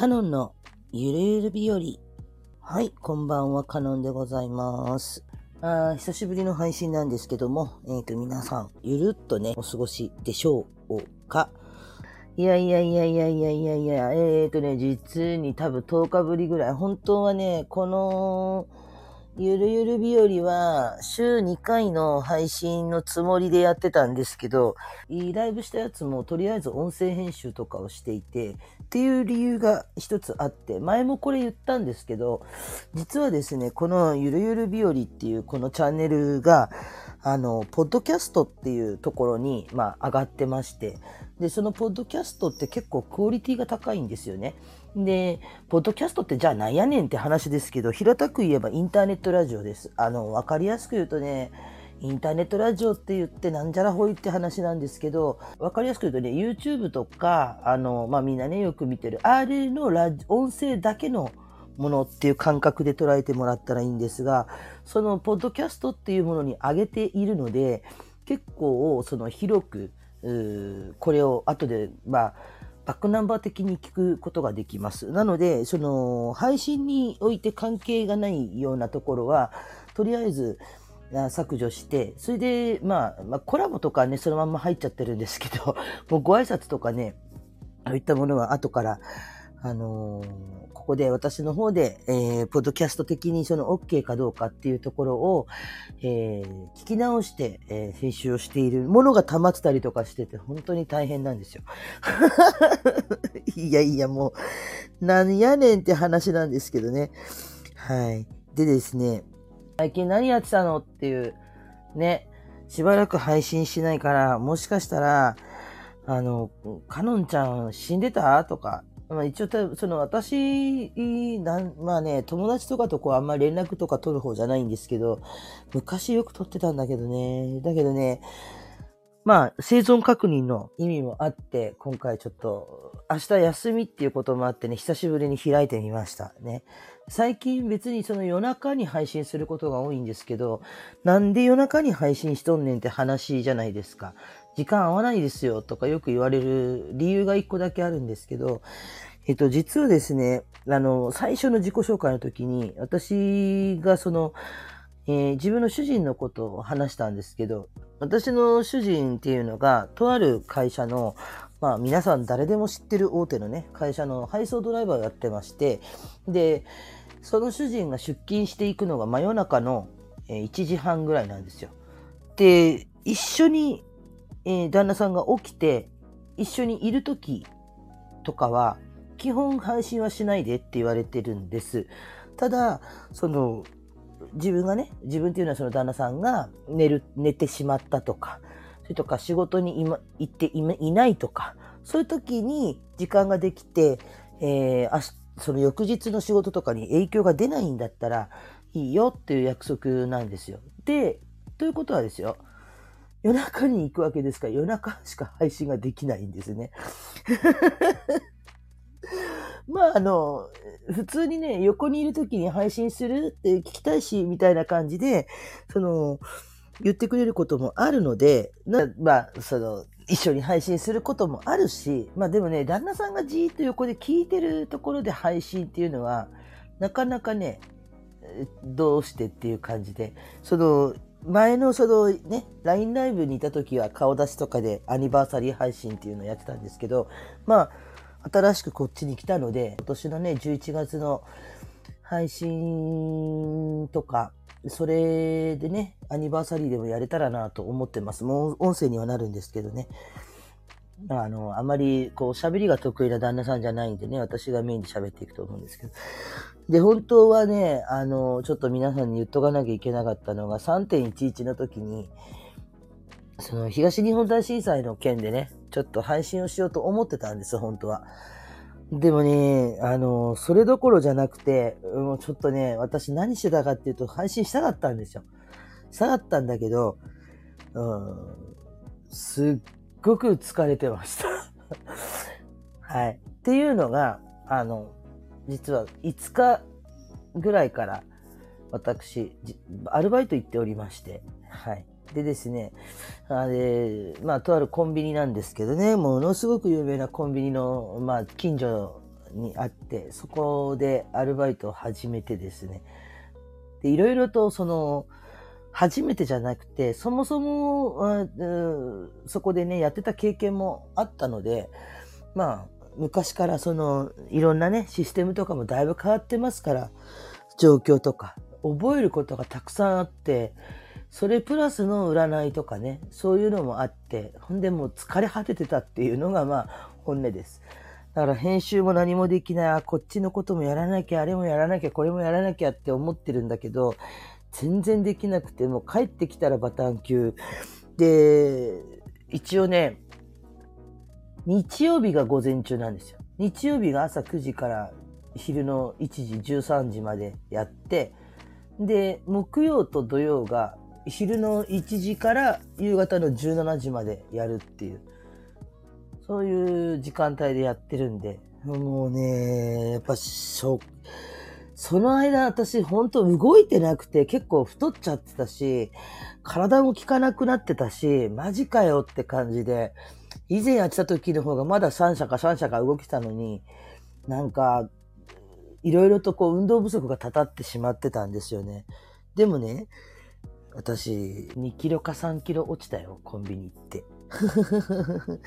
カノンのゆるゆる日和。はい、こんばんは、カノンでございます。あ久しぶりの配信なんですけども、えっ、と、皆さん、ゆるっとね、お過ごしでしょうか？いやいやいやいやいやいやいや、えっ、とね、実に多分10日ぶりぐらい、本当はね、この、ゆるゆる日和は週2回の配信のつもりでやってたんですけど、ライブしたやつもとりあえず音声編集とかをしていて、っていう理由が一つあって、前もこれ言ったんですけど、実はですね、このゆるゆる日和っていうこのチャンネルが、あの、ポッドキャストっていうところに、まあ、上がってまして、で、そのポッドキャストって結構クオリティが高いんですよね。で、ポッドキャストってじゃあなんやねんって話ですけど、平たく言えばインターネットラジオです。あの、わかりやすく言うとね、インターネットラジオって言ってなんじゃらほいって話なんですけど、わかりやすく言うとね、YouTube とか、あの、まあ、みんなね、よく見てる、あれのラジ音声だけのものっていう感覚で捉えてもらったらいいんですが、そのポッドキャストっていうものに上げているので、結構、その広く、これを後で、まあ、バックナンバー的に聞くことができます。なので、その、配信において関係がないようなところは、とりあえず、削除して、それで、まあ、まあ、コラボとかね、そのまんま入っちゃってるんですけど、もうご挨拶とかね、そういったものは後から、あのーここで私の方で、えーポッドキャスト的にその OK かどうかっていうところを、えー聞き直して、えー編集をしているものが溜まってたりとかしてて、本当に大変なんですよ。いやいや、もう、なんやねんって話なんですけどね。はい。でですね、最近何やってたの？っていう、ね、しばらく配信しないから、もしかしたら、あの、かのんちゃん死んでた？とか、まあ一応、その私、なまあね、友達とかとこうあんまり連絡とか取る方じゃないんですけど、昔よく取ってたんだけどね。だけどね、まあ、生存確認の意味もあって、今回ちょっと、明日休みっていうこともあってね、久しぶりに開いてみましたね。最近別にその夜中に配信することが多いんですけど、なんで夜中に配信しとんねんって話じゃないですか。時間合わないですよとかよく言われる理由が一個だけあるんですけど、えっと、実はですね、あの、最初の自己紹介の時に、私がその、えー自分の主人のことを話したんですけど、私の主人っていうのが、とある会社の、まあ皆さん誰でも知ってる大手のね、会社の配送ドライバーをやってまして、で、その主人が出勤していくのが真夜中の1時半ぐらいなんですよ。で、一緒に、えー旦那さんが起きて、一緒にいる時とかは、基本配信はしないでって言われてるんです。ただ、その、自分がね、自分っていうのはその旦那さんが寝る、寝てしまったとか、それとか仕事に今行っていいないとか、そういう時に時間ができて、えー、明日その翌日の仕事とかに影響が出ないんだったらいいよっていう約束なんですよ。で、ということはですよ、夜中に行くわけですから夜中しか配信ができないんですね。まああの、普通にね、横にいる時に配信するって聞きたいし、みたいな感じで、その、言ってくれることもあるので、なまあ、その、一緒に配信することもあるし、まあでもね、旦那さんがじーっと横で聞いてるところで配信っていうのは、なかなかね、どうしてっていう感じで、その、前のそのね、LINE ライブにいた時は顔出しとかでアニバーサリー配信っていうのをやってたんですけど、まあ、新しくこっちに来たので、今年のね、11月の配信とか、それでね、アニバーサリーでもやれたらなと思ってます。もう音声にはなるんですけどね。あの、あまり、こう、喋りが得意な旦那さんじゃないんでね、私がメインで喋っていくと思うんですけど。で、本当はね、あの、ちょっと皆さんに言っとかなきゃいけなかったのが、3.11の時に、その、東日本大震災の件でね、ちょっと配信をしようと思ってたんです、本当は。でもね、あの、それどころじゃなくて、もうちょっとね、私何してたかっていうと、配信したかったんですよ。したかったんだけど、うん、すっごく疲れてました。はい。っていうのが、あの、実は5日ぐらいから私、アルバイト行っておりまして、はい。でですね、あれ、まあ、とあるコンビニなんですけどね、ものすごく有名なコンビニの、まあ、近所にあって、そこでアルバイトを始めてですね。で、いろいろとその、初めてじゃなくて、そもそも、そこでね、やってた経験もあったので、まあ、昔からその、いろんなね、システムとかもだいぶ変わってますから、状況とか、覚えることがたくさんあって、それプラスの占いとかね、そういうのもあって、ほんでもう疲れ果ててたっていうのがまあ本音です。だから編集も何もできない、あ、こっちのこともやらなきゃ、あれもやらなきゃ、これもやらなきゃって思ってるんだけど、全然できなくて、もう帰ってきたらバタン級。で、一応ね、日曜日が午前中なんですよ。日曜日が朝9時から昼の1時、13時までやって、で、木曜と土曜が昼の1時から夕方の17時までやるっていう、そういう時間帯でやってるんで、もうね、やっぱしょ、その間私ほんと動いてなくて結構太っちゃってたし、体も効かなくなってたし、マジかよって感じで、以前やってた時の方がまだ3社か3社か動きたのに、なんか、いろいろとこう運動不足がたたってしまってたんですよね。でもね、私、2キロか3キロ落ちたよ、コンビニ行って。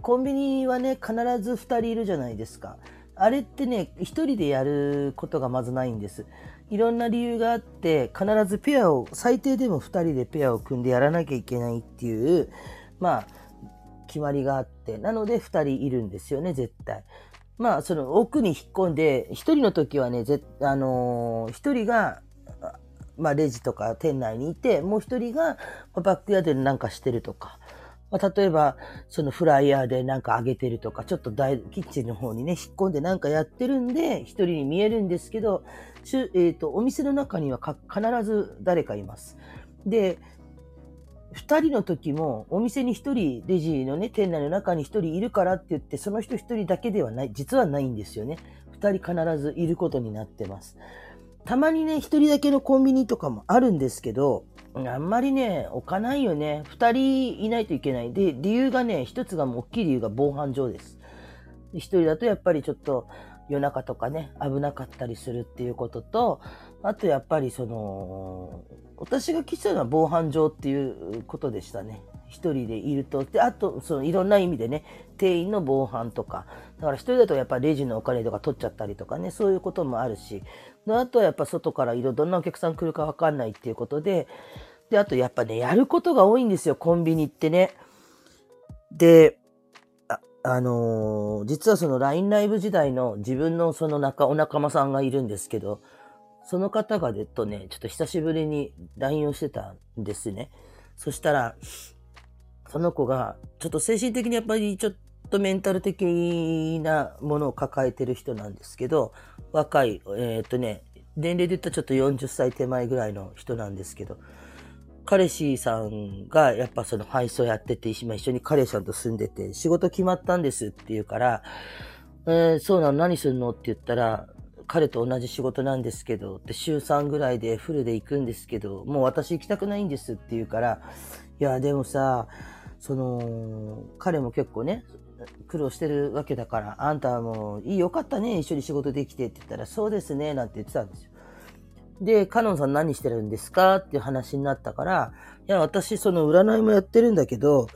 コンビニはね、必ず2人いるじゃないですか。あれってね、1人でやることがまずないんです。いろんな理由があって、必ずペアを、最低でも2人でペアを組んでやらなきゃいけないっていう、まあ、決まりがあって、なので2人いるんですよね、絶対。まあ、その奥に引っ込んで、1人の時はね、ぜあのー、1人がまあ、レジとか店内にいて、もう一人がバックヤードでなんかしてるとか、まあ、例えば、そのフライヤーでなんか揚げてるとか、ちょっと大キッチンの方にね、引っ込んでなんかやってるんで、一人に見えるんですけど、えっ、ー、と、お店の中には必ず誰かいます。で、二人の時も、お店に一人、レジのね、店内の中に一人いるからって言って、その人一人だけではない、実はないんですよね。二人必ずいることになってます。たまにね、一人だけのコンビニとかもあるんですけど、あんまりね、置かないよね。二人いないといけない。で、理由がね、一つがもう大きい理由が防犯上です。一人だとやっぱりちょっと夜中とかね、危なかったりするっていうことと、あとやっぱりその、私が聞いたのは防犯上っていうことでしたね。一人でいると。で、あと、そのいろんな意味でね、店員の防犯とか。だから一人だとやっぱレジのお金とか取っちゃったりとかね、そういうこともあるし。であとはやっぱ外からいろ、どんなお客さん来るかわかんないっていうことで。で、あとやっぱね、やることが多いんですよ、コンビニってね。で、あ、あのー、実はその LINE ライブ時代の自分のその仲、お仲間さんがいるんですけど、その方がでとね、ちょっと久しぶりに LINE をしてたんですね。そしたら、その子が、ちょっと精神的にやっぱりちょっとメンタル的なものを抱えてる人なんですけど、若い、えー、っとね、年齢で言ったらちょっと40歳手前ぐらいの人なんですけど、彼氏さんがやっぱその配送やってて、今一緒に彼氏さんと住んでて、仕事決まったんですって言うから、えー、そうなの何すんのって言ったら、彼と同じ仕事なんですけど、って週3ぐらいでフルで行くんですけど、もう私行きたくないんですって言うから、いや、でもさ、その、彼も結構ね、苦労してるわけだから、あんたはもう、いいよかったね、一緒に仕事できてって言ったら、そうですね、なんて言ってたんですよ。で、カノンさん何してるんですかっていう話になったから、いや、私、その占いもやってるんだけど、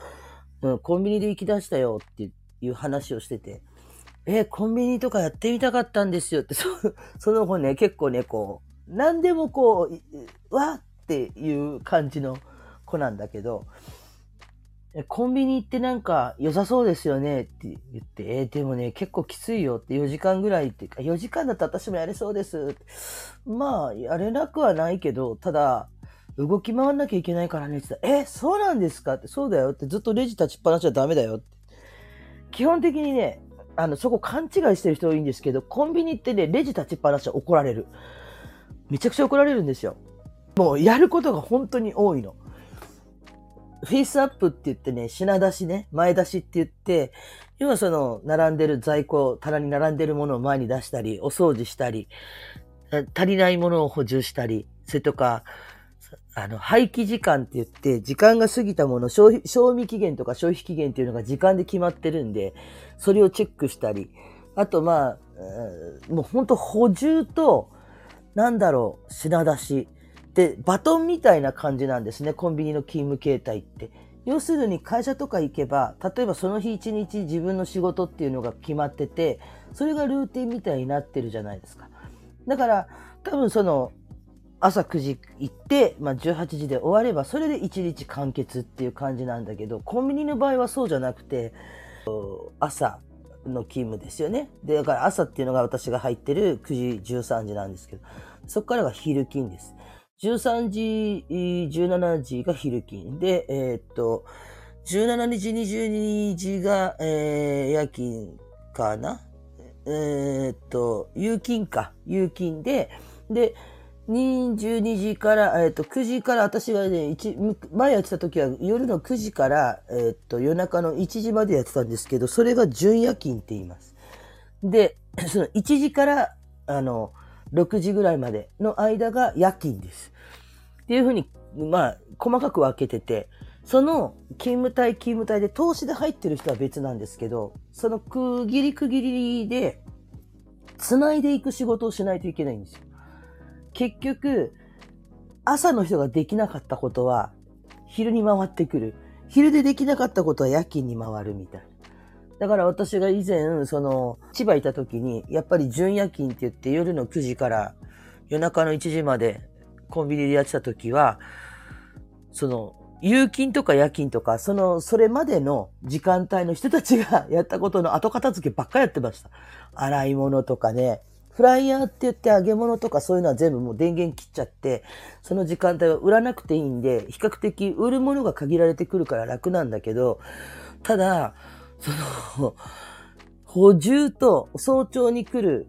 うん、コンビニで行き出したよっていう話をしてて、えコンビニとかやってみたかったんですよって、そその子ね、結構ね、こう、何でもこう、わっていう感じの子なんだけど、コンビニ行ってなんか良さそうですよねって言って、えー、でもね、結構きついよって4時間ぐらいっていうか、4時間だったら私もやれそうです。まあ、やれなくはないけど、ただ、動き回んなきゃいけないからねって言ったら、え、そうなんですかって、そうだよって、ずっとレジ立ちっぱなしはダメだよって。基本的にね、あの、そこ勘違いしてる人多いんですけど、コンビニってね、レジ立ちっぱなしは怒られる。めちゃくちゃ怒られるんですよ。もう、やることが本当に多いの。フェイスアップって言ってね、品出しね、前出しって言って、要はその、並んでる在庫、棚に並んでるものを前に出したり、お掃除したり、足りないものを補充したり、それとか、あの、廃棄時間って言って、時間が過ぎたもの、消費、賞味期限とか消費期限っていうのが時間で決まってるんで、それをチェックしたり、あとまあ、もうほんと補充と、なんだろう、品出し。で、バトンみたいな感じなんですね、コンビニの勤務形態って。要するに会社とか行けば、例えばその日一日自分の仕事っていうのが決まってて、それがルーティンみたいになってるじゃないですか。だから、多分その、朝9時行って、まあ、18時で終われば、それで1日完結っていう感じなんだけど、コンビニの場合はそうじゃなくて、朝の勤務ですよね。で、だから朝っていうのが私が入ってる9時、13時なんですけど、そこからが昼勤です。13時、17時が昼勤。で、えー、っと、17日、22時が、えー、夜勤かな？えー、っと、夕勤か。夕勤で、で、22時から、えっ、と、9時から私がね、前やってた時は夜の9時から、えっ、と、夜中の1時までやってたんですけど、それが準夜勤って言います。で、その1時から、あの、6時ぐらいまでの間が夜勤です。っていうふうに、まあ、細かく分けてて、その勤務帯勤務帯で投資で入ってる人は別なんですけど、その区切り区切りで、繋いでいく仕事をしないといけないんですよ。結局、朝の人ができなかったことは、昼に回ってくる。昼でできなかったことは夜勤に回るみたいな。だから私が以前、その、千葉いた時に、やっぱり準夜勤って言って夜の9時から夜中の1時までコンビニでやってた時は、その、夕勤とか夜勤とか、その、それまでの時間帯の人たちが やったことの後片付けばっかやってました。洗い物とかね、フライヤーって言って揚げ物とかそういうのは全部もう電源切っちゃって、その時間帯は売らなくていいんで、比較的売るものが限られてくるから楽なんだけど、ただ、その、補充と早朝に来る、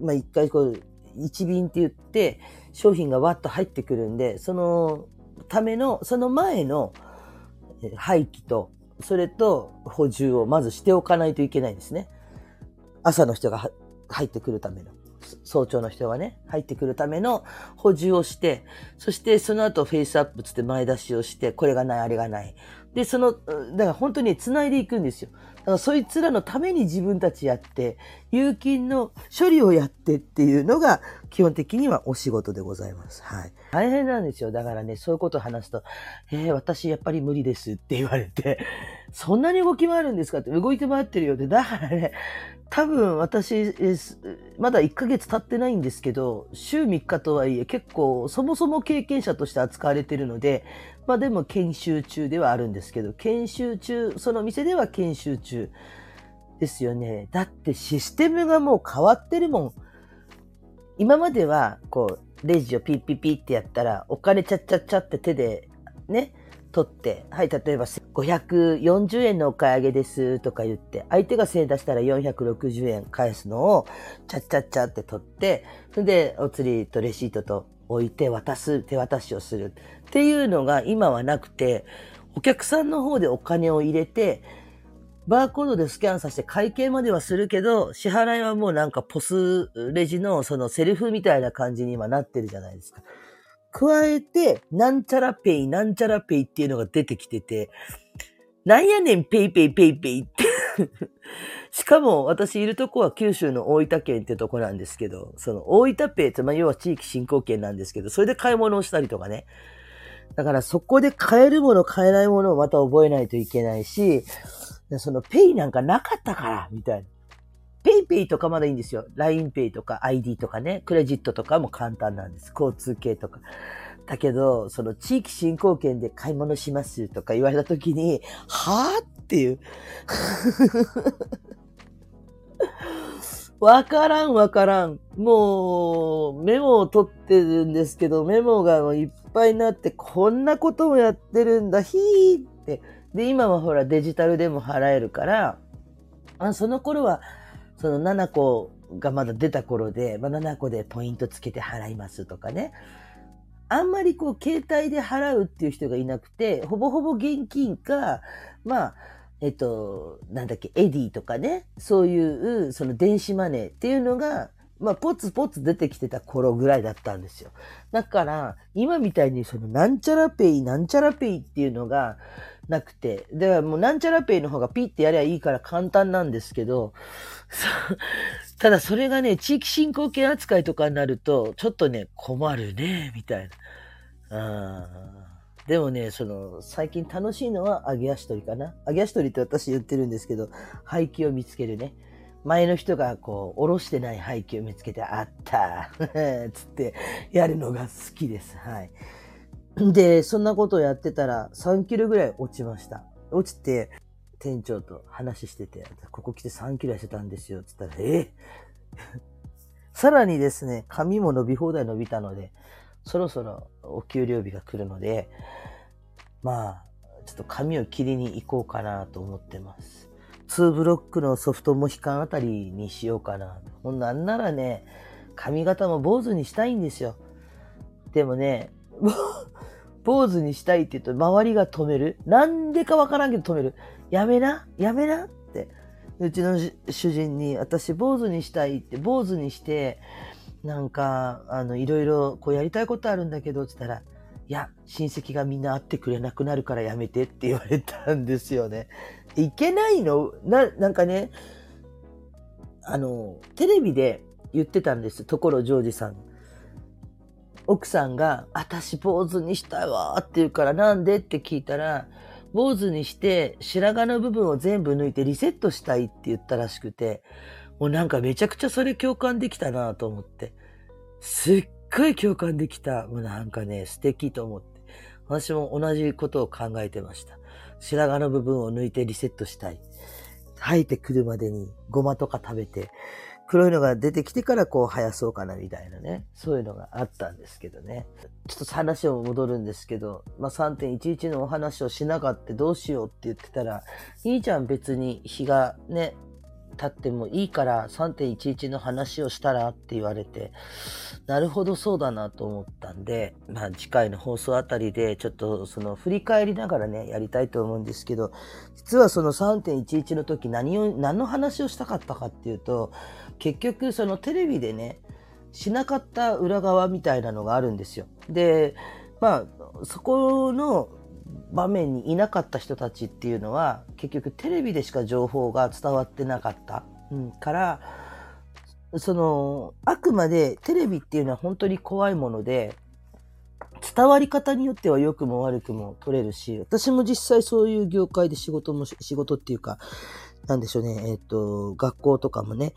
まあ、一回こう、一便って言って、商品がわっと入ってくるんで、そのための、その前の廃棄と、それと補充をまずしておかないといけないんですね。朝の人が入ってくるための。早朝の人がね、入ってくるための補充をして、そしてその後フェイスアップつって前出しをして、これがない、あれがない。で、その、だから本当に繋いでいくんですよ。だからそいつらのために自分たちやって、有金の処理をやってっていうのが基本的にはお仕事でございます。はい。大変なんですよ。だからね、そういうことを話すと、えー、私やっぱり無理ですって言われて、そんなに動き回るんですか？って動いて回ってるよって。だからね、多分私、まだ1ヶ月経ってないんですけど、週3日とはいえ結構そもそも経験者として扱われてるので、まあでも研修中ではあるんですけど、研修中、その店では研修中ですよね。だってシステムがもう変わってるもん。今までは、こう、レジをピッピッピッってやったら、お金ちゃっちゃっちゃって手でね、取って、はい、例えば540円のお買い上げですとか言って、相手が1000円出したら460円返すのを、ちゃっちゃっちゃって取って、それでお釣りとレシートと置いて渡す、手渡しをするっていうのが今はなくて、お客さんの方でお金を入れて、バーコードでスキャンさせて会計まではするけど、支払いはもうなんかポスレジのそのセルフみたいな感じに今なってるじゃないですか。加えて、なんちゃらペイ、なんちゃらペイっていうのが出てきてて、なんやねん、ペイペイペイペイって しかも、私いるとこは九州の大分県ってとこなんですけど、その大分ペイって、まあ、要は地域振興券なんですけど、それで買い物をしたりとかね。だからそこで買えるもの、買えないものをまた覚えないといけないし、そのペイなんかなかったから、みたいな。ペイペイとかまだいいんですよ。LINEPay とか ID とかね、クレジットとかも簡単なんです。交通系とか。だけど、その地域振興券で買い物しますとか言われたときに、はぁっていう。わからんわからん。もう、メモを取ってるんですけど、メモがいっぱいになって、こんなこともやってるんだ、ひーって。で、今はほらデジタルでも払えるから、あその頃は、その7個がまだ出た頃で、まあ、7個でポイントつけて払いますとかね。あんまりこう、携帯で払うっていう人がいなくて、ほぼほぼ現金か、まあ、えっと、なんだっけ、エディとかね、そういう、その電子マネーっていうのがまあ、ポツポツ出てきてた頃ぐらいだったんですよ。だから、今みたいにその、なんちゃらペイ、なんちゃらペイっていうのがなくて、だからもうなんちゃらペイの方がピッてやりゃいいから簡単なんですけど、ただそれがね、地域振興券扱いとかになると、ちょっとね、困るね、みたいな。でもね、その、最近楽しいのは揚げ足取りかな。揚げ足取りって私言ってるんですけど、廃棄を見つけるね。前の人がこう、おろしてない廃棄を見つけて、あった つってやるのが好きです。はい。で、そんなことをやってたら3キロぐらい落ちました。落ちて、店長と話してて、ここ来て3キロ痩せたんですよ。つったら、え さらにですね、髪も伸び放題伸びたので、そろそろお給料日が来るので、まあ、ちょっと髪を切りに行こうかなと思ってます。2ブロックのソフトモヒカンあたりにしようかな。ほんなんならね、髪型も坊主にしたいんですよ。でもね、坊主にしたいって言うと周りが止める。なんでかわからんけど止める。やめなやめなって。うちの主人に、私坊主にしたいって、坊主にして、なんか、あの、いろいろこうやりたいことあるんだけど、って言ったら、いや、親戚がみんな会ってくれなくなるからやめてって言われたんですよね。いけないの？な、なんかね、あの、テレビで言ってたんです。ところジョージさん。奥さんが、私坊主にしたいわって言うからなんで？って聞いたら、坊主にして白髪の部分を全部抜いてリセットしたいって言ったらしくて、もうなんかめちゃくちゃそれ共感できたなと思って。すっごい共感できた。もうなんかね、素敵と思って。私も同じことを考えてました。白髪の部分を抜いてリセットしたい。生えてくるまでにごまとか食べて、黒いのが出てきてからこう生やそうかなみたいなね。そういうのがあったんですけどね。ちょっと話を戻るんですけど、まあ、3.11のお話をしなかったどうしようって言ってたら、兄ちゃん別に日がね、経ってもいいから3.11の話をしたらって言われて、なるほどそうだなと思ったんで、まあ次回の放送あたりでちょっとその振り返りながらね、やりたいと思うんですけど、実はその3.11の時何を、何の話をしたかったかっていうと、結局そのテレビでね、しなかった裏側みたいなのがあるんですよ。で、まあ、そこの場面にいなかった人たちっていうのは結局テレビでしか情報が伝わってなかった、うん、からそのあくまでテレビっていうのは本当に怖いもので伝わり方によっては良くも悪くも取れるし私も実際そういう業界で仕事も仕事っていうかなんでしょうねえっ、ー、と学校とかもね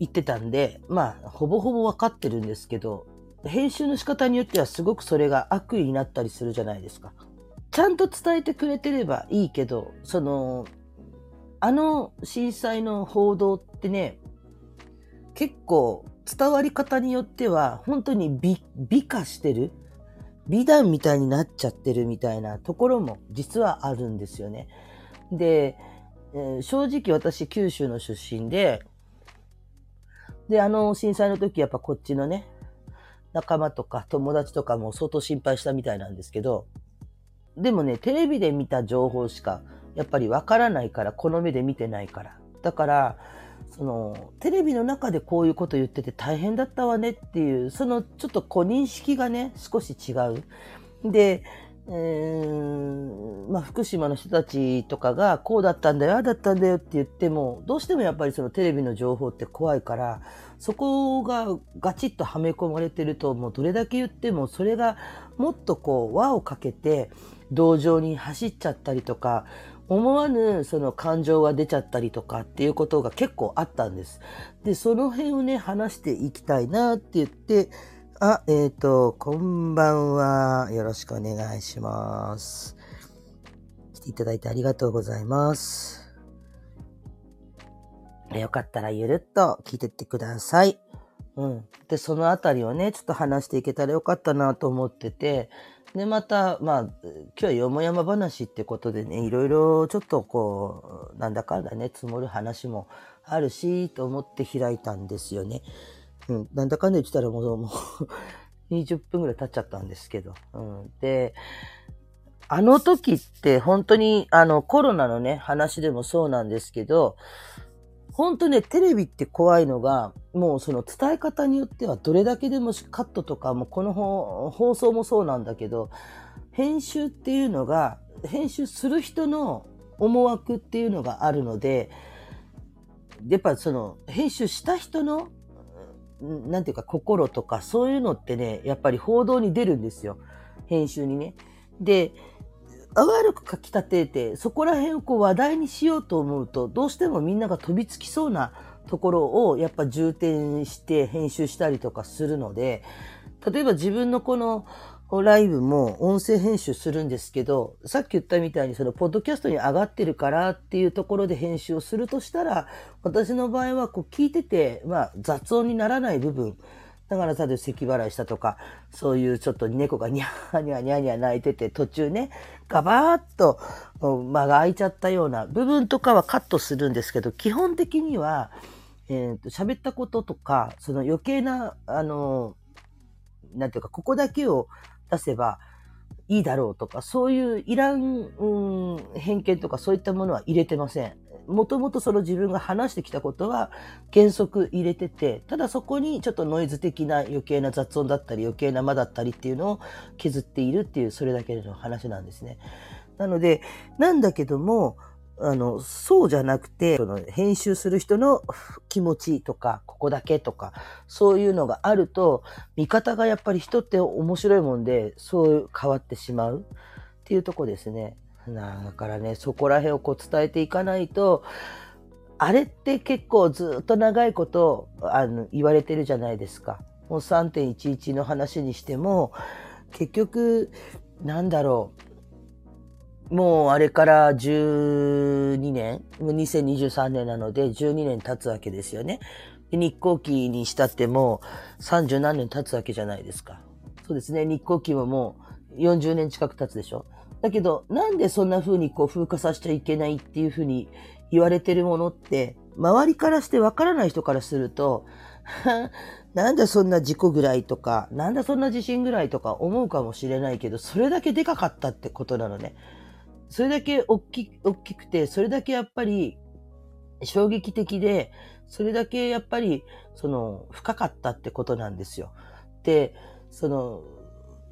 行ってたんでまあほぼほぼ分かってるんですけど編集の仕方によってはすごくそれが悪意になったりするじゃないですか。ちゃんと伝えてくれてればいいけど、その、あの震災の報道ってね、結構伝わり方によっては本当に美美化してる美談みたいになっちゃってるみたいなところも実はあるんですよね。で、えー、正直私九州の出身で、で、あの震災の時やっぱこっちのね、仲間とか友達とかも相当心配したみたいなんですけど、でもね、テレビで見た情報しかやっぱりわからないから、この目で見てないから。だから、その、テレビの中でこういうこと言ってて大変だったわねっていう、そのちょっとこう認識がね、少し違う。で、えー、まあ、福島の人たちとかがこうだったんだよ、ああだったんだよって言っても、どうしてもやっぱりそのテレビの情報って怖いから、そこがガチッとはめ込まれてると、もうどれだけ言っても、それがもっとこう輪をかけて、同情に走っちゃったりとか、思わぬその感情が出ちゃったりとかっていうことが結構あったんです。で、その辺をね、話していきたいなって言って、あ、えっ、ー、と、こんばんは。よろしくお願いします。来ていただいてありがとうございます。よかったらゆるっと聞いてってください。うん。で、そのあたりをね、ちょっと話していけたらよかったなと思ってて、で、また、まあ、今日はよもやま話ってことでね、いろいろちょっとこう、なんだかんだね、積もる話もあるし、と思って開いたんですよね。うん、なんだかんだ言ってたらもう、もう20分ぐらい経っちゃったんですけど。うん、で、あの時って本当にあのコロナのね、話でもそうなんですけど、本当ね、テレビって怖いのが、もうその伝え方によってはどれだけでもカットとかもこの放送もそうなんだけど、編集っていうのが、編集する人の思惑っていうのがあるので、やっぱその編集した人の、なんていうか心とかそういうのってね、やっぱり報道に出るんですよ。編集にね。で、悪く書き立てて、そこら辺をこう話題にしようと思うと、どうしてもみんなが飛びつきそうなところをやっぱ重点して編集したりとかするので、例えば自分のこのライブも音声編集するんですけど、さっき言ったみたいにそのポッドキャストに上がってるからっていうところで編集をするとしたら、私の場合はこう聞いてて、まあ雑音にならない部分、だからただ咳払いしたとか、そういうちょっと猫がニャーニャーニャーニャー泣いてて、途中ね、ガバーッと間が空いちゃったような部分とかはカットするんですけど、基本的には、えっ、ー、と、喋ったこととか、その余計な、あの、なんていうか、ここだけを出せばいいだろうとか、そういういらん、うん、偏見とかそういったものは入れてません。もともとその自分が話してきたことは原則入れてて、ただそこにちょっとノイズ的な余計な雑音だったり余計な間だったりっていうのを削っているっていう、それだけの話なんですね。なので、なんだけども、あの、そうじゃなくて、その編集する人の気持ちとか、ここだけとか、そういうのがあると、見方がやっぱり人って面白いもんで、そう変わってしまうっていうとこですね。だからね、そこら辺をこう伝えていかないと、あれって結構ずっと長いことあの言われてるじゃないですか。もう3.11の話にしても、結局、なんだろう。もうあれから12年、2023年なので12年経つわけですよね。日航機にしたってもう30何年経つわけじゃないですか。そうですね。日航機ももう40年近く経つでしょ。だけど、なんでそんな風にこう風化させちゃいけないっていう風に言われてるものって、周りからしてわからない人からすると、なんだそんな事故ぐらいとか、なんだそんな地震ぐらいとか思うかもしれないけど、それだけでかかったってことなのね。それだけ大き大きくて、それだけやっぱり衝撃的で、それだけやっぱりその深かったってことなんですよ。で、その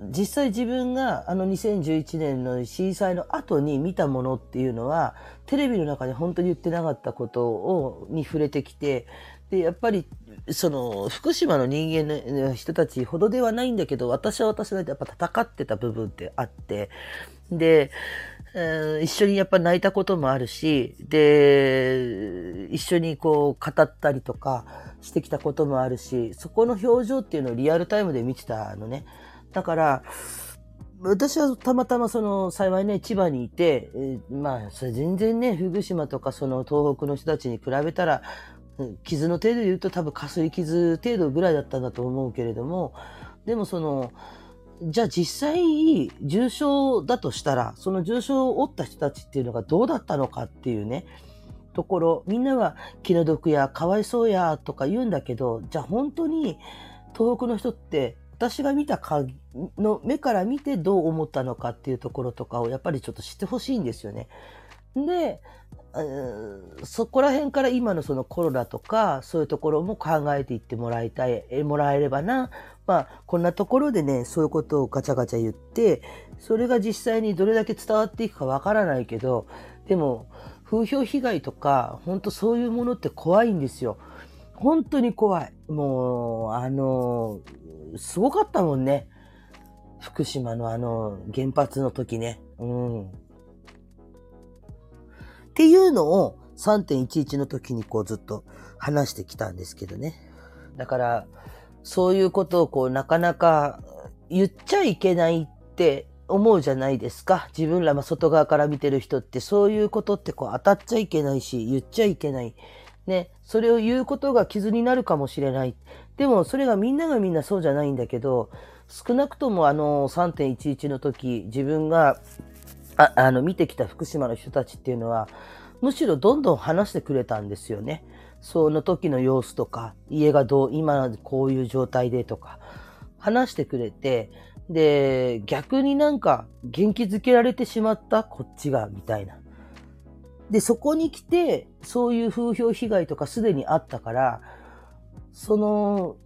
実際自分があの2011年の震災の後に見たものっていうのは、テレビの中で本当に言ってなかったことを、に触れてきて、で、やっぱり、その、福島の人間の人たちほどではないんだけど、私は私だってやっぱ戦ってた部分ってあって、で、えー、一緒にやっぱ泣いたこともあるし、で、一緒にこう語ったりとかしてきたこともあるし、そこの表情っていうのをリアルタイムで見てたのね。だから、私はたまたまその幸いね、千葉にいて、えー、まあ、全然ね、福島とかその東北の人たちに比べたら、傷の程度で言うと多分かすり傷程度ぐらいだったんだと思うけれども、でもその、じゃあ実際重症だとしたら、その重症を負った人たちっていうのがどうだったのかっていうね、ところ、みんなは気の毒やかわいそうやとか言うんだけど、じゃあ本当に東北の人って私が見たかの目から見てどう思ったのかっていうところとかをやっぱりちょっと知ってほしいんですよね。で、そこら辺から今のそのコロナとかそういうところも考えていってもらいたい、もらえればな。まあ、こんなところでね、そういうことをガチャガチャ言って、それが実際にどれだけ伝わっていくかわからないけど、でも、風評被害とか、本当そういうものって怖いんですよ。本当に怖い。もう、あの、すごかったもんね。福島のあの原発の時ね。うん。っていうのを3.11の時にこうずっと話してきたんですけどね。だから、そういうことをこうなかなか言っちゃいけないって思うじゃないですか。自分らも外側から見てる人ってそういうことってこう当たっちゃいけないし、言っちゃいけない。ね、それを言うことが傷になるかもしれない。でもそれがみんながみんなそうじゃないんだけど、少なくともあの3.11の時、自分がああの見てきた福島の人たちっていうのは、むしろどんどん話してくれたんですよね。その時の様子とか、家がどう、今こういう状態でとか、話してくれて、で、逆になんか元気づけられてしまった、こっちが、みたいな。で、そこに来て、そういう風評被害とかすでにあったから、その、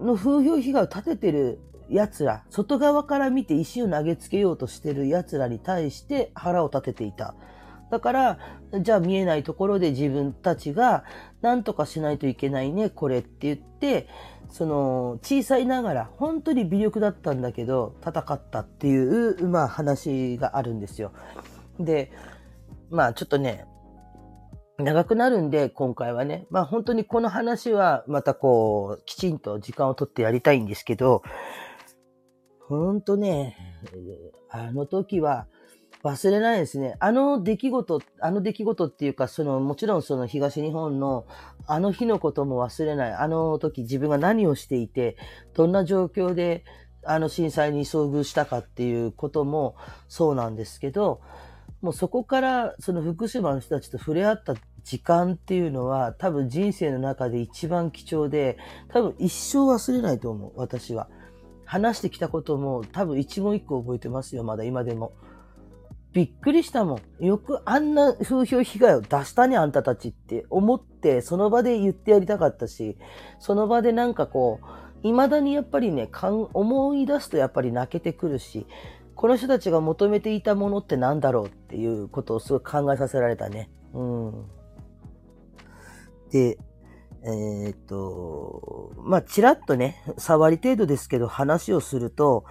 の風評被害を立ててる奴ら、外側から見て石を投げつけようとしてる奴らに対して腹を立てていた。だから、じゃあ見えないところで自分たちが何とかしないといけないね、これって言って、その小さいながら本当に微力だったんだけど戦ったっていう、まあ話があるんですよ。で、まあちょっとね、長くなるんで、今回はね。まあ本当にこの話はまたこう、きちんと時間をとってやりたいんですけど、ほんとね、あの時は忘れないですね。あの出来事、あの出来事っていうか、その、もちろんその東日本のあの日のことも忘れない。あの時自分が何をしていて、どんな状況であの震災に遭遇したかっていうこともそうなんですけど、もうそこからその福島の人たちと触れ合った時間っていうのは多分人生の中で一番貴重で、多分一生忘れないと思う、私は。話してきたことも多分一問一個覚えてますよ、まだ今でも。びっくりしたもん。よくあんな風評被害を出したね、あんたたちって思って、その場で言ってやりたかったし、その場でなんかこう、未だにやっぱりね、思い出すとやっぱり泣けてくるし、この人たちが求めていたものって何だろうっていうことをすごい考えさせられたね。うん。で、えー、っと、まあ、ちらっとね、触り程度ですけど話をすると、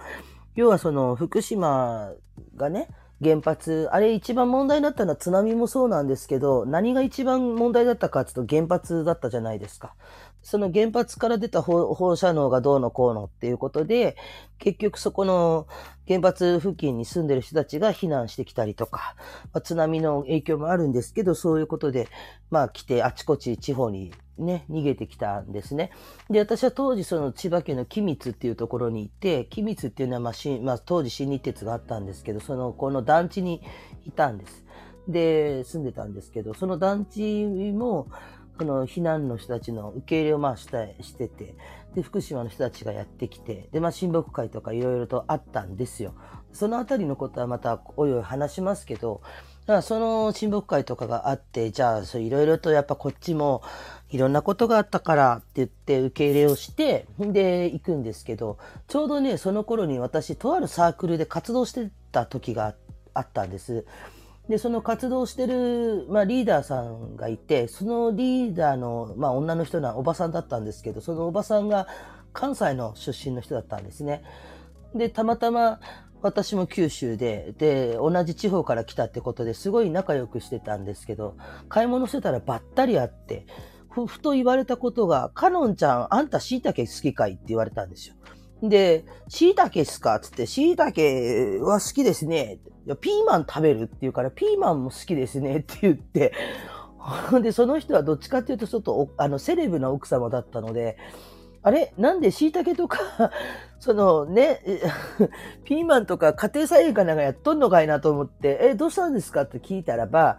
要はその福島がね、原発、あれ一番問題になったのは津波もそうなんですけど、何が一番問題だったかっていうと原発だったじゃないですか。その原発から出た放射能がどうのこうのっていうことで、結局そこの原発付近に住んでる人たちが避難してきたりとか、まあ、津波の影響もあるんですけど、そういうことで、まあ来てあちこち地方にね、逃げてきたんですね。で、私は当時その千葉県の君津っていうところに行って、君津っていうのはまあし、まあ、当時新日鉄があったんですけど、その、この団地にいたんです。で、住んでたんですけど、その団地も、この避難の人たちの受け入れをまあしたしてて、で、福島の人たちがやってきて、で、まあ親睦会とかいろいろとあったんですよ。そのあたりのことはまたおいおい話しますけど、だからその親睦会とかがあって、じゃあ、そういろいろとやっぱこっちもいろんなことがあったからって言って受け入れをして、で、行くんですけど、ちょうどね、その頃に私、とあるサークルで活動してた時があったんです。で、その活動してる、まあ、リーダーさんがいて、そのリーダーの、まあ、女の人なおばさんだったんですけど、そのおばさんが関西の出身の人だったんですね。で、たまたま、私も九州で、で、同じ地方から来たってことですごい仲良くしてたんですけど、買い物してたらばったり会って、ふ、ふと言われたことが、かのんちゃん、あんた椎茸好きかい？って言われたんですよ。で、椎茸っすか？つって、椎茸は好きですね。いや、ピーマン食べるって言うから、ピーマンも好きですね。って言って、で、その人はどっちかっていうと、ちょっと、あの、セレブな奥様だったので、あれ？なんで椎茸とか そのね、ピーマンとか家庭菜園かなんかやっとんのかいなと思って、え、どうしたんですか？って聞いたらば、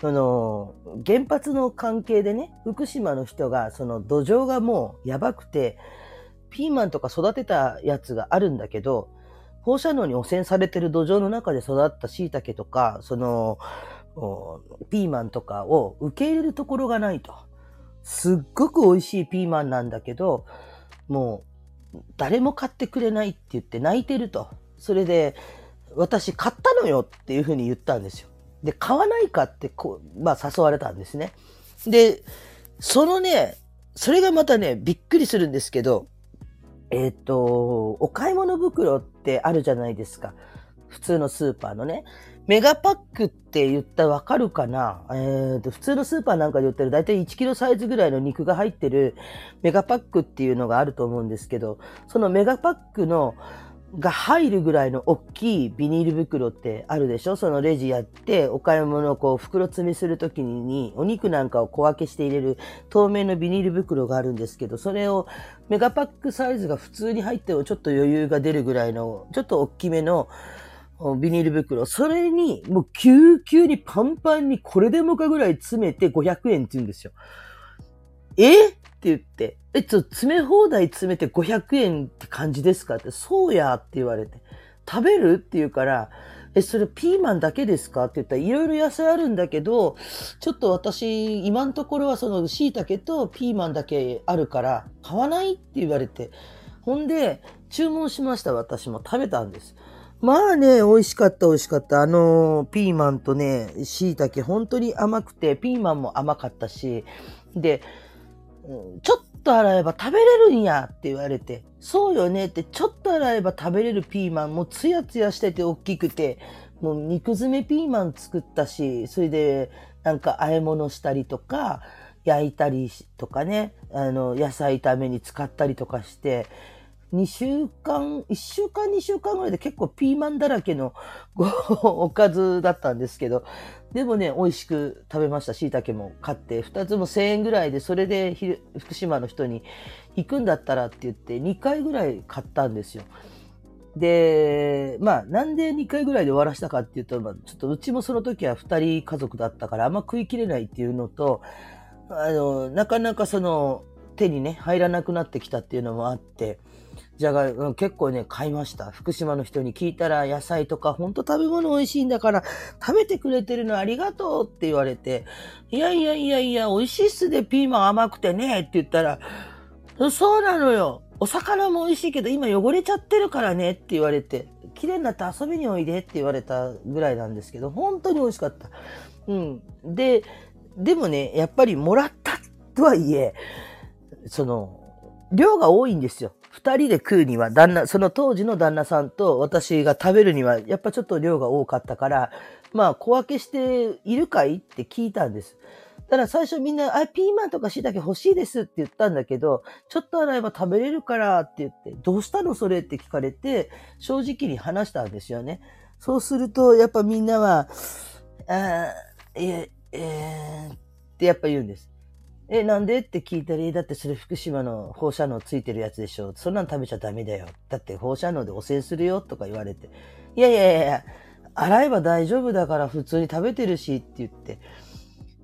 その、原発の関係でね、福島の人が、その土壌がもうやばくて、ピーマンとか育てたやつがあるんだけど、放射能に汚染されてる土壌の中で育った椎茸とか、その、ピーマンとかを受け入れるところがないと。すっごく美味しいピーマンなんだけど、もう、誰も買ってくれないって言って泣いてると。それで、私買ったのよっていうふうに言ったんですよ。で、買わないかってこう、まあ誘われたんですね。で、そのね、それがまたね、びっくりするんですけど、えっ、ー、と、お買い物袋ってあるじゃないですか。普通のスーパーのね。メガパックって言ったらわかるかな？えーと、普通のスーパーなんかで売ってる大体1キロサイズぐらいの肉が入ってるメガパックっていうのがあると思うんですけど、そのメガパックのが入るぐらいの大きいビニール袋ってあるでしょ？そのレジやってお買い物をこう袋詰めするときにお肉なんかを小分けして入れる透明のビニール袋があるんですけど、それをメガパックサイズが普通に入ってもちょっと余裕が出るぐらいのちょっと大きめのビニール袋。それに、もう救急にパンパンにこれでもかぐらい詰めて500円って言うんですよ。え？言って、え、ちょ、詰め放題詰めて500円って感じですかって、そうやって言われて、食べるって言うから、え、それピーマンだけですかって言ったら、いろいろ野菜あるんだけど、ちょっと私、今のところはその椎茸とピーマンだけあるから、買わないって言われて。ほんで、注文しました、私も食べたんです。まあね、美味しかった美味しかった。あの、ピーマンとね、椎茸、本当に甘くて、ピーマンも甘かったし、で、ちょっと洗えば食べれるんやって言われて、そうよねって、ちょっと洗えば食べれるピーマン、もうツヤツヤしてて大きくて、もう肉詰めピーマン作ったし、それでなんか和え物したりとか、焼いたりとかね、あの、野菜炒めに使ったりとかして、2週間、1週間2週間ぐらいで結構ピーマンだらけのごおかずだったんですけど、でもね、美味しく食べました。椎茸も買って、2つも1000円ぐらいで、それで福島の人に行くんだったらって言って、2回ぐらい買ったんですよ。で、まあ、なんで2回ぐらいで終わらしたかっていうと、まあ、ちょっとうちもその時は2人家族だったから、あんま食い切れないっていうのと、あの、なかなかその、手にね、入らなくなってきたっていうのもあって、じゃがいも、結構ね、買いました。福島の人に聞いたら、野菜とか、ほんと食べ物美味しいんだから、食べてくれてるのありがとうって言われて、いやいやいやいや、美味しいっすで、ピーマン甘くてね、って言ったら、そうなのよ。お魚も美味しいけど、今汚れちゃってるからねって言われて、綺麗になって遊びにおいでって言われたぐらいなんですけど、本当に美味しかった。うん。で、でもね、やっぱりもらったとはいえ、その、量が多いんですよ。二人で食うには、旦那、その当時の旦那さんと私が食べるには、やっぱちょっと量が多かったから、まあ、小分けしているかいって聞いたんです。ただ最初みんな、あ、ピーマンとか椎茸欲しいですって言ったんだけど、ちょっと洗えば食べれるからって言って、どうしたのそれって聞かれて、正直に話したんですよね。そうすると、やっぱみんなは、あえ、えー、ってやっぱ言うんです。え、なんで？って聞いたり、だってそれ福島の放射能ついてるやつでしょ。そんなの食べちゃダメだよ。だって放射能で汚染するよとか言われて。いやいやいや、洗えば大丈夫だから普通に食べてるしって言って。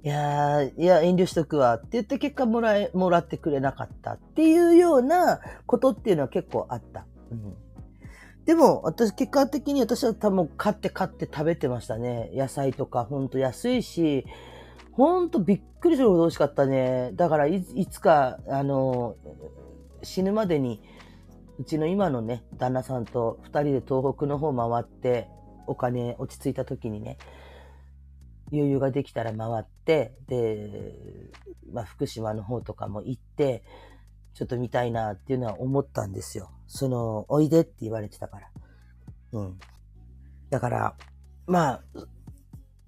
いやー、いや、遠慮しとくわって言って結果もらえ、もらってくれなかったっていうようなことっていうのは結構あった。うん、でも、私、結果的に私は多分買って買って食べてましたね。野菜とかほんと安いし、ほんとびっくりするほど美味しかったね。だからい、いつか、あの、死ぬまでに、うちの今のね、旦那さんと二人で東北の方回って、お金落ち着いた時にね、余裕ができたら回って、で、まあ、福島の方とかも行って、ちょっと見たいなっていうのは思ったんですよ。その、おいでって言われてたから。うん。だから、まあ、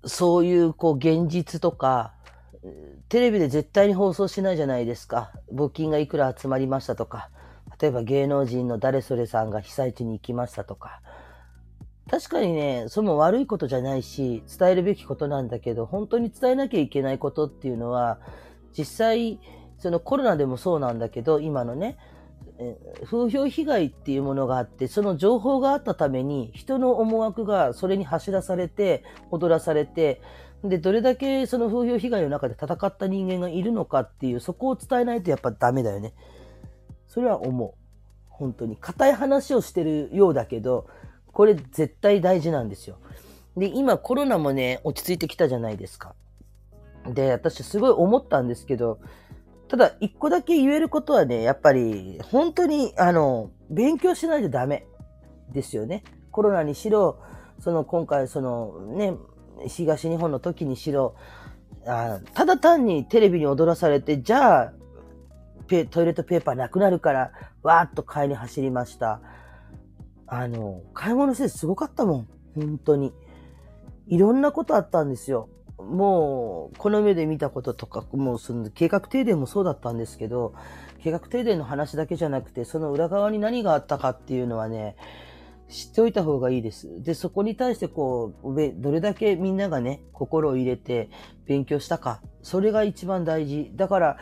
そういうこう現実とか、テレビで絶対に放送しないじゃないですか。募金がいくら集まりましたとか、例えば芸能人の誰それさんが被災地に行きましたとか。確かにね、それも悪いことじゃないし、伝えるべきことなんだけど、本当に伝えなきゃいけないことっていうのは、実際、そのコロナでもそうなんだけど、今のね、風評被害っていうものがあって、その情報があったために、人の思惑がそれに走らされて、踊らされて、で、どれだけその風評被害の中で戦った人間がいるのかっていう、そこを伝えないとやっぱダメだよね。それは思う。本当に。硬い話をしてるようだけど、これ絶対大事なんですよ。で、今コロナもね、落ち着いてきたじゃないですか。で、私すごい思ったんですけど、ただ、一個だけ言えることはね、やっぱり、本当に、あの、勉強しないとダメですよね。コロナにしろ、その、今回、その、ね、東日本の時にしろ、あただ単にテレビに踊らされて、じゃあ、トイレットペーパーなくなるから、わーっと買いに走りました。あの、買い物してすごかったもん。本当に。いろんなことあったんですよ。もう、この目で見たこととか、もうその計画停電もそうだったんですけど、計画停電の話だけじゃなくて、その裏側に何があったかっていうのはね、知っておいた方がいいです。で、そこに対してこう、どれだけみんながね、心を入れて勉強したか。それが一番大事。だから、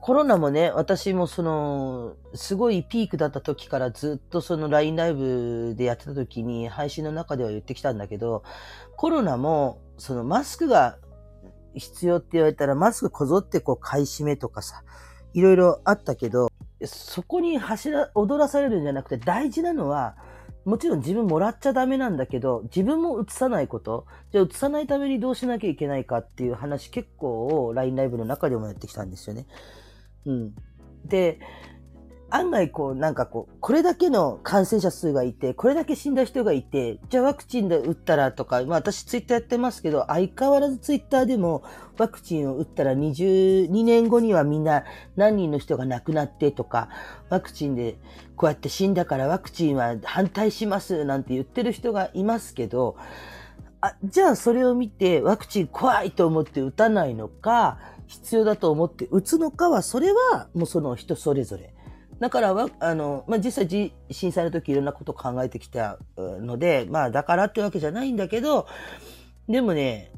コロナもね、私もその、すごいピークだった時からずっとその LINE ライブでやってた時に配信の中では言ってきたんだけど、コロナもそのマスクが必要って言われたらマスクこぞってこう買い占めとかさ、いろいろあったけど、そこに走ら、踊らされるんじゃなくて大事なのは、もちろん自分もらっちゃダメなんだけど、自分も移さないこと、じゃあ移さないためにどうしなきゃいけないかっていう話結構 LINE ライブの中でもやってきたんですよね。うん。で、案外こう、なんかこう、これだけの感染者数がいて、これだけ死んだ人がいて、じゃあワクチンで打ったらとか、まあ私ツイッターやってますけど、相変わらずツイッターでもワクチンを打ったら22年後にはみんな何人の人が亡くなってとか、ワクチンでこうやって死んだからワクチンは反対しますなんて言ってる人がいますけど、あじゃあそれを見てワクチン怖いと思って打たないのか、必要だと思って打つのかは、それはもうその人それぞれ。だからはあの、まあ、実際震災の時いろんなこと考えてきたので、まあ、だからってわけじゃないんだけど、でもね、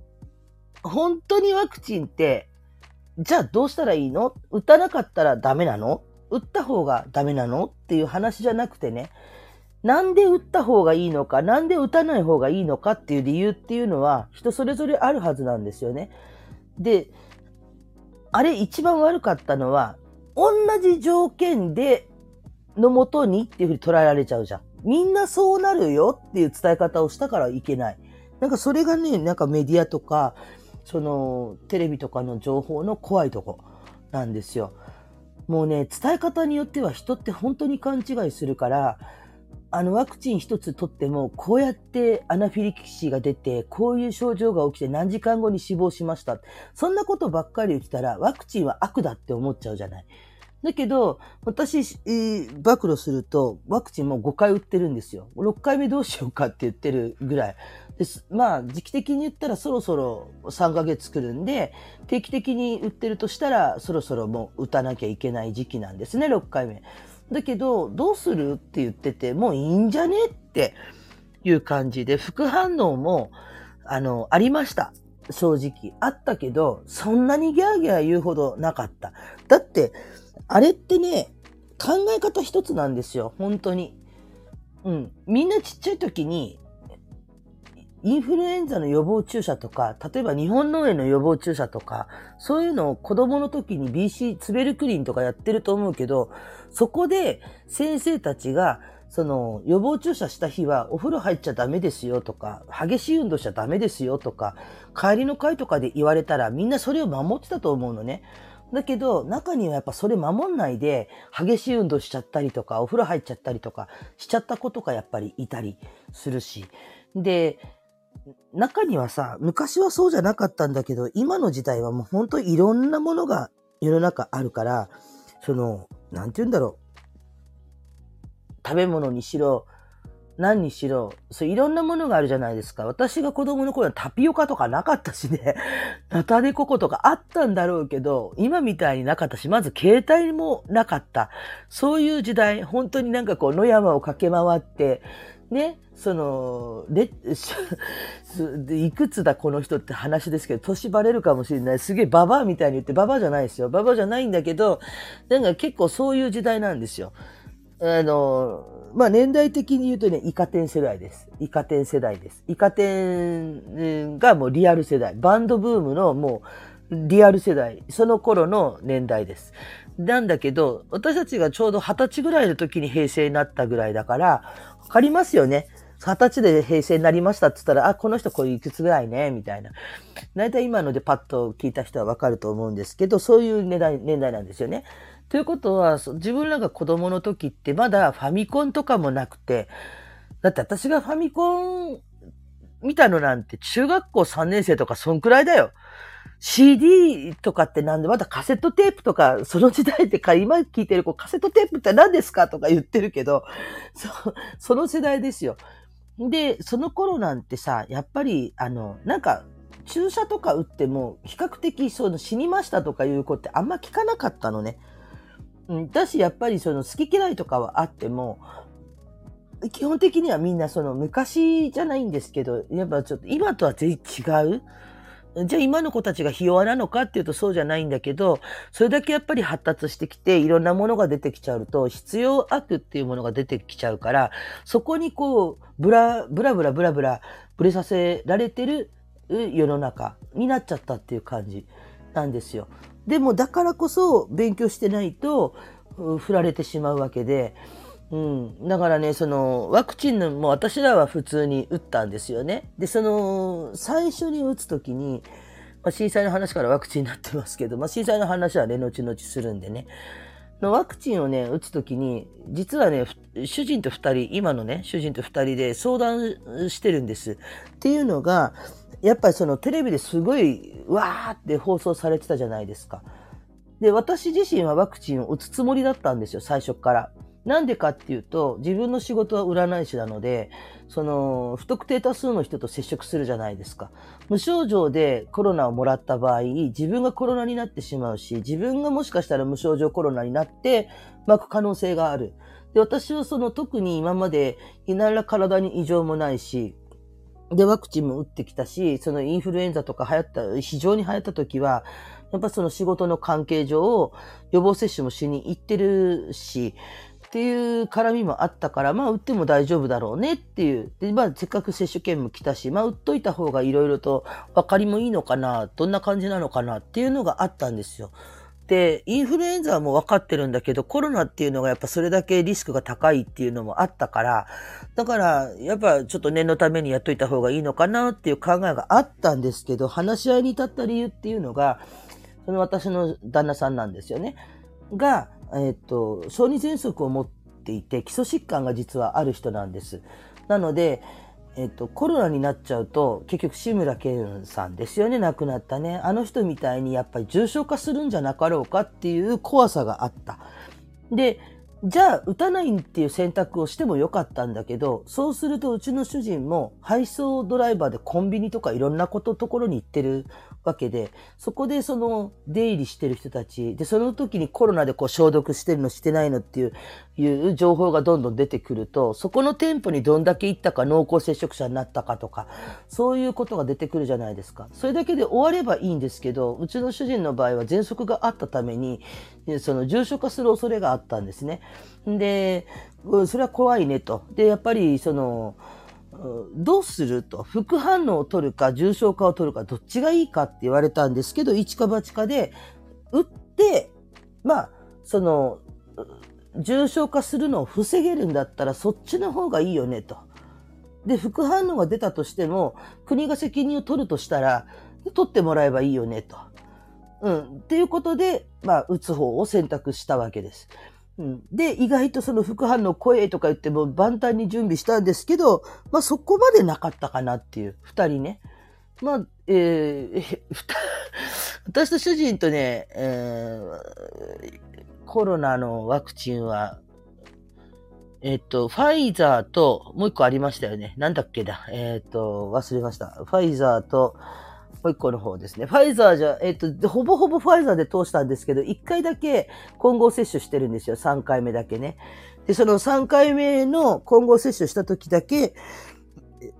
本当にワクチンって、じゃあどうしたらいいの？打たなかったらダメなの？打った方がダメなの？っていう話じゃなくてね、なんで打った方がいいのか、なんで打たない方がいいのかっていう理由っていうのは人それぞれあるはずなんですよね。で、あれ一番悪かったのは、同じ条件で、のもとにっていうふうに捉えられちゃうじゃん。みんなそうなるよっていう伝え方をしたからいけない。なんかそれがね、なんかメディアとか、そのテレビとかの情報の怖いとこなんですよ。もうね、伝え方によっては人って本当に勘違いするから、あのワクチン一つ取っても、こうやってアナフィリキシーが出て、こういう症状が起きて何時間後に死亡しました。そんなことばっかり言ったら、ワクチンは悪だって思っちゃうじゃない。だけど、私、えー、暴露すると、ワクチンも5回打ってるんですよ。6回目どうしようかって言ってるぐらい。です。まあ、時期的に言ったらそろそろ3ヶ月来るんで、定期的に打ってるとしたら、そろそろもう打たなきゃいけない時期なんですね、6回目。だけど、どうするって言ってて、もういいんじゃねっていう感じで、副反応も、あの、ありました。正直。あったけど、そんなにギャーギャー言うほどなかった。だって、あれってね、考え方一つなんですよ。本当に。うん。みんなちっちゃい時に、インフルエンザの予防注射とか、例えば日本脳炎の予防注射とか、そういうのを子供の時に BC、ツベルクリンとかやってると思うけど、そこで先生たちが、その予防注射した日はお風呂入っちゃダメですよとか、激しい運動しちゃダメですよとか、帰りの会とかで言われたらみんなそれを守ってたと思うのね。だけど、中にはやっぱそれ守んないで、激しい運動しちゃったりとか、お風呂入っちゃったりとか、しちゃった子とかやっぱりいたりするし。で、中にはさ、昔はそうじゃなかったんだけど、今の時代はもう本当にいろんなものが世の中あるから、その、なんて言うんだろう。食べ物にしろ、何にしろ、そういろんなものがあるじゃないですか。私が子供の頃はタピオカとかなかったしね、ナ タデココとかあったんだろうけど、今みたいになかったし、まず携帯もなかった。そういう時代、本当になんかこう野山を駆け回って、ね、その、で、いくつだこの人って話ですけど、年バレるかもしれない。すげえババアみたいに言って、ババアじゃないですよ。ババアじゃないんだけど、なんか結構そういう時代なんですよ。あの、まあ年代的に言うとね、イカ天世代です。イカ天世代です。イカ天がもうリアル世代。バンドブームのもうリアル世代。その頃の年代です。なんだけど、私たちがちょうど二十歳ぐらいの時に平成になったぐらいだから、わかりますよね。二十歳で平成になりましたって言ったら、あ、この人こういういくつぐらいね、みたいな。大体今のでパッと聞いた人はわかると思うんですけど、そういう年代年代なんですよね。ということは、自分らが子供の時ってまだファミコンとかもなくて、だって私がファミコン見たのなんて中学校3年生とかそんくらいだよ。CD とかってなんで、まだカセットテープとか、その時代ってか、今聞いてる子、カセットテープって何ですかとか言ってるけど、そその世代ですよ。で、その頃なんてさ、やっぱり、あの、なんか、注射とか打っても、比較的、その死にましたとかいう子ってあんま聞かなかったのね。だし、やっぱりその好き嫌いとかはあっても、基本的にはみんなその昔じゃないんですけど、やっぱちょっと今とは全然違う。じゃあ今の子たちがひ弱なのかっていうとそうじゃないんだけど、それだけやっぱり発達してきていろんなものが出てきちゃうと、必要悪っていうものが出てきちゃうから、そこにこう、ブラ、ブラブラブラブラ、ブレさせられてる世の中になっちゃったっていう感じなんですよ。でもだからこそ勉強してないと振られてしまうわけで、うん。だからね、その、ワクチンの、もう私らは普通に打ったんですよね。で、その、最初に打つ時に、まあ、震災の話からワクチンになってますけど、まあ、震災の話はね、後々するんでね。のワクチンをね、打つときに、実はね、主人と二人、今のね、主人と二人で相談してるんです。っていうのが、やっぱりそのテレビですごい、わーって放送されてたじゃないですか。で、私自身はワクチンを打つつもりだったんですよ、最初から。なんでかっていうと、自分の仕事は占い師なので、その、不特定多数の人と接触するじゃないですか。無症状でコロナをもらった場合、自分がコロナになってしまうし、自分がもしかしたら無症状コロナになって巻く可能性がある。で、私はその特に今まで何ら体に異常もないし、で、ワクチンも打ってきたし、そのインフルエンザとか流行った、非常に流行った時は、やっぱその仕事の関係上、予防接種もしに行ってるし、っていう絡みもあったから、まあ、打っても大丈夫だろうねっていう。で、まあ、せっかく接種券も来たし、まあ、打っといた方がいろいろと分かりもいいのかな、どんな感じなのかなっていうのがあったんですよ。で、インフルエンザはもう分かってるんだけど、コロナっていうのがやっぱそれだけリスクが高いっていうのもあったから、だから、やっぱちょっと念のためにやっといた方がいいのかなっていう考えがあったんですけど、話し合いに至った理由っていうのが、その私の旦那さんなんですよね。が、えっ、と、小児喘息を持っていて、基礎疾患が実はある人なんです。なので、えっと、コロナになっちゃうと、結局志村けんさんですよね、亡くなったね。あの人みたいにやっぱり重症化するんじゃなかろうかっていう怖さがあった。で、じゃあ、打たないっていう選択をしてもよかったんだけど、そうするとうちの主人も配送ドライバーでコンビニとかいろんなことところに行ってるわけで、そこでその出入りしてる人たち、で、その時にコロナでこう消毒してるのしてないのっていう、いう情報がどんどん出てくると、そこの店舗にどんだけ行ったか濃厚接触者になったかとか、そういうことが出てくるじゃないですか。それだけで終わればいいんですけど、うちの主人の場合は喘息があったために、その重症化する恐れがあったんですね。で、それは怖いねと。で、やっぱりその、どうすると、副反応を取るか重症化を取るかどっちがいいかって言われたんですけど、一か八かで、打って、まあ、その、重症化するのを防げるんだったらそっちの方がいいよねと。で、副反応が出たとしても、国が責任を取るとしたら、取ってもらえばいいよねと。うん。っていうことで、まあ、打つ方を選択したわけです。で、意外とその副反応声とか言っても万端に準備したんですけど、まあそこまでなかったかなっていう、二人ね。まあ、えー、私と主人とね、えー、コロナのワクチンは、えっ、と、ファイザーと、もう一個ありましたよね。なんだっけだ。えっ、と、忘れました。ファイザーと、もう一個の方ですね。ファイザーじゃ、えっ、と、ほぼほぼファイザーで通したんですけど、一回だけ混合接種してるんですよ。3回目だけね。で、その3回目の混合接種した時だけ、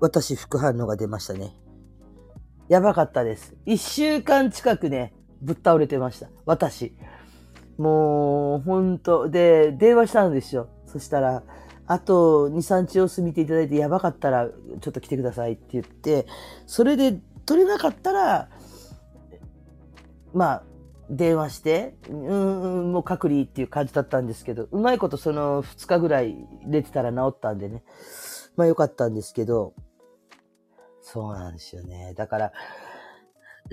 私副反応が出ましたね。やばかったです。一週間近くね、ぶっ倒れてました。私。もう、ほんと。で、電話したんですよ。そしたら、あと2、3日様子見ていただいてやばかったらちょっと来てくださいって言って、それで取れなかったら、まあ、電話して、うん、もう隔離っていう感じだったんですけど、うまいことその2日ぐらい出てたら治ったんでね。まあよかったんですけど、そうなんですよね。だから、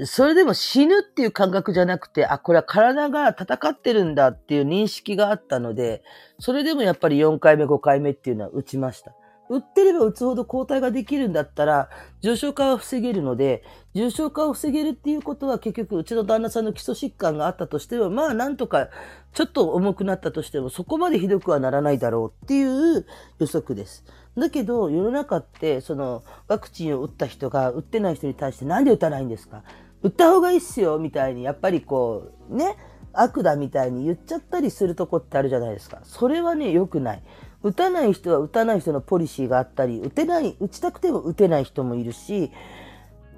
それでも死ぬっていう感覚じゃなくて、あ、これは体が戦ってるんだっていう認識があったので、それでもやっぱり4回目、5回目っていうのは打ちました。打ってれば打つほど抗体ができるんだったら、重症化は防げるので、重症化を防げるっていうことは結局、うちの旦那さんの基礎疾患があったとしても、まあなんとか、ちょっと重くなったとしても、そこまでひどくはならないだろうっていう予測です。だけど、世の中って、その、ワクチンを打った人が打ってない人に対してなんで打たないんですか？打った方がいいっすよみたいに、やっぱりこう、ね、悪だみたいに言っちゃったりするとこってあるじゃないですか。それはね、良くない。打たない人は打たない人のポリシーがあったり、打てない、打ちたくても打てない人もいるし、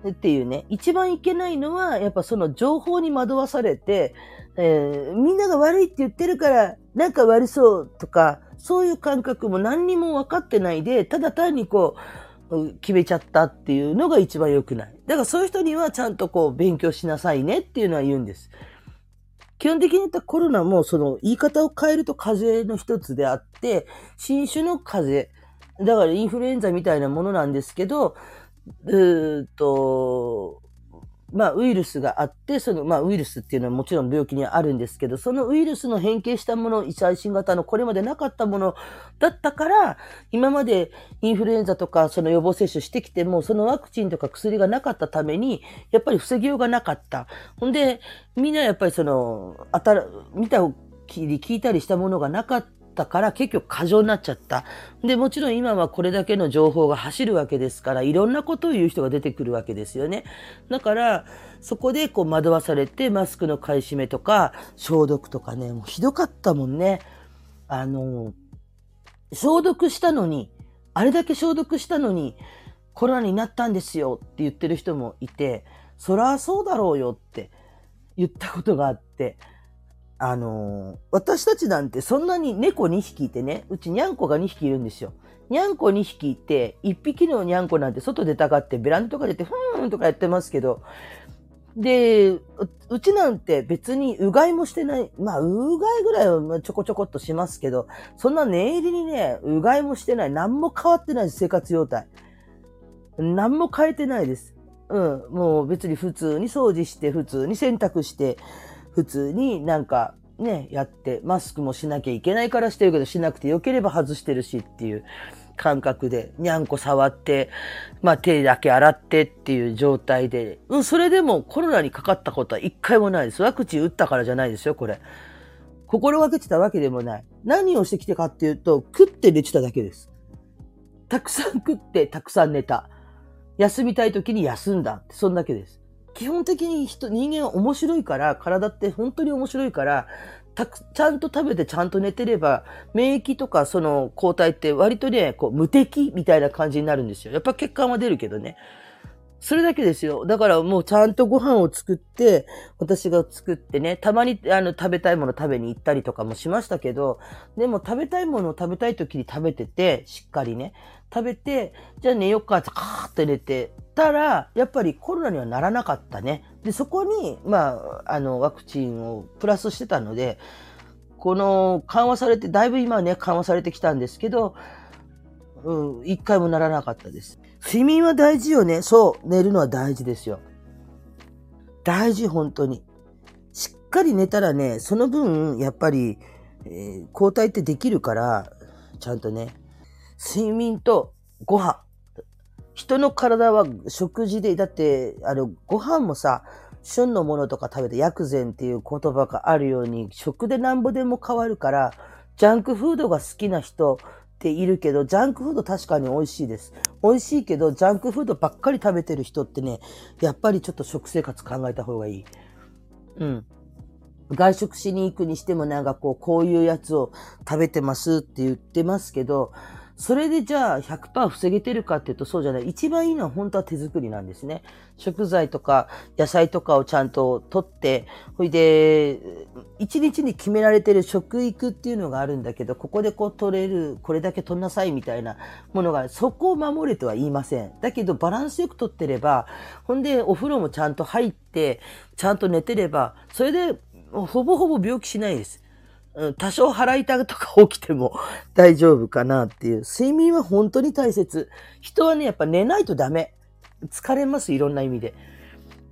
っていうね、一番いけないのは、やっぱその情報に惑わされて、えー、みんなが悪いって言ってるから、なんか悪そうとか、そういう感覚も何にも分かってないで、ただ単にこう、決めちゃったっていうのが一番良くない。だからそういう人にはちゃんとこう勉強しなさいねっていうのは言うんです。基本的に言ったコロナもその言い方を変えると風邪の一つであって、新種の風邪、だからインフルエンザみたいなものなんですけど、うーと、まあ、ウイルスがあって、その、まあ、ウイルスっていうのはもちろん病気にはあるんですけど、そのウイルスの変形したもの、最新型のこれまでなかったものだったから、今までインフルエンザとか、その予防接種してきても、そのワクチンとか薬がなかったために、やっぱり防ぎようがなかった。ほんで、みんなやっぱりその、あたら、見たり聞いたりしたものがなかった。ったから結局過剰になっちゃった。で、もちろん今はこれだけの情報が走るわけですから、いろんなことを言う人が出てくるわけですよね。だから、そこでこう惑わされて、マスクの買い占めとか、消毒とかね、もうひどかったもんね。あの、消毒したのに、あれだけ消毒したのに、コロナになったんですよって言ってる人もいて、そらそうだろうよって言ったことがあって、あのー、私たちなんてそんなに猫2匹いてね、うちにゃんこが2匹いるんですよ。にゃんこ2匹いて、1匹のにゃんこなんて外出たがってベランダとか出て、ふーんとかやってますけど、で、うちなんて別にうがいもしてない。まあ、うがいぐらいはちょこちょこっとしますけど、そんな念入りにね、うがいもしてない。何も変わってない、生活状態。何も変えてないです。うん。もう別に普通に掃除して、普通に洗濯して、普通になんかね、やって、マスクもしなきゃいけないからしてるけど、しなくてよければ外してるしっていう感覚で、にゃんこ触って、まあ手だけ洗ってっていう状態で、うん、それでもコロナにかかったことは一回もないです。ワクチン打ったからじゃないですよ、これ。心がけてたわけでもない。何をしてきてかっていうと、食って寝てただけです。たくさん食って、たくさん寝た。休みたい時に休んだ。そんだけです。基本的に人、人間は面白いから、体って本当に面白いから、たく、ちゃんと食べてちゃんと寝てれば、免疫とかその抗体って割とね、こう無敵みたいな感じになるんですよ。やっぱ血管は出るけどね。それだけですよ。だからもうちゃんとご飯を作って、私が作ってね、たまにあの食べたいもの食べに行ったりとかもしましたけど、でも食べたいものを食べたい時に食べてて、しっかりね。食べて、じゃあ寝よっかってカーって寝てたら、やっぱりコロナにはならなかったね。で、そこに、まあ、あの、ワクチンをプラスしてたので、この緩和されて、だいぶ今はね、緩和されてきたんですけど、うん、一回もならなかったです。睡眠は大事よね。そう、寝るのは大事ですよ。大事、本当に。しっかり寝たらね、その分、やっぱり、えー、抗体ってできるから、ちゃんとね、睡眠とご飯。人の体は食事で、だって、あの、ご飯もさ、旬のものとか食べて薬膳っていう言葉があるように、食でなんぼでも変わるから、ジャンクフードが好きな人っているけど、ジャンクフード確かに美味しいです。美味しいけど、ジャンクフードばっかり食べてる人ってね、やっぱりちょっと食生活考えた方がいい。うん。外食しに行くにしてもなんかこう、こういうやつを食べてますって言ってますけど、それでじゃあ100%防げてるかっていうとそうじゃない。一番いいのは本当は手作りなんですね。食材とか野菜とかをちゃんと取って、ほいで、一日に決められてる食育っていうのがあるんだけど、ここでこう取れる、これだけ取んなさいみたいなものが、そこを守れとは言いません。だけどバランスよく取ってれば、ほんでお風呂もちゃんと入って、ちゃんと寝てれば、それでほぼほぼ病気しないです。うん、多少腹痛とか起きても 大丈夫かなっていう。睡眠は本当に大切。人はね、やっぱ寝ないとダメ。疲れます、いろんな意味で。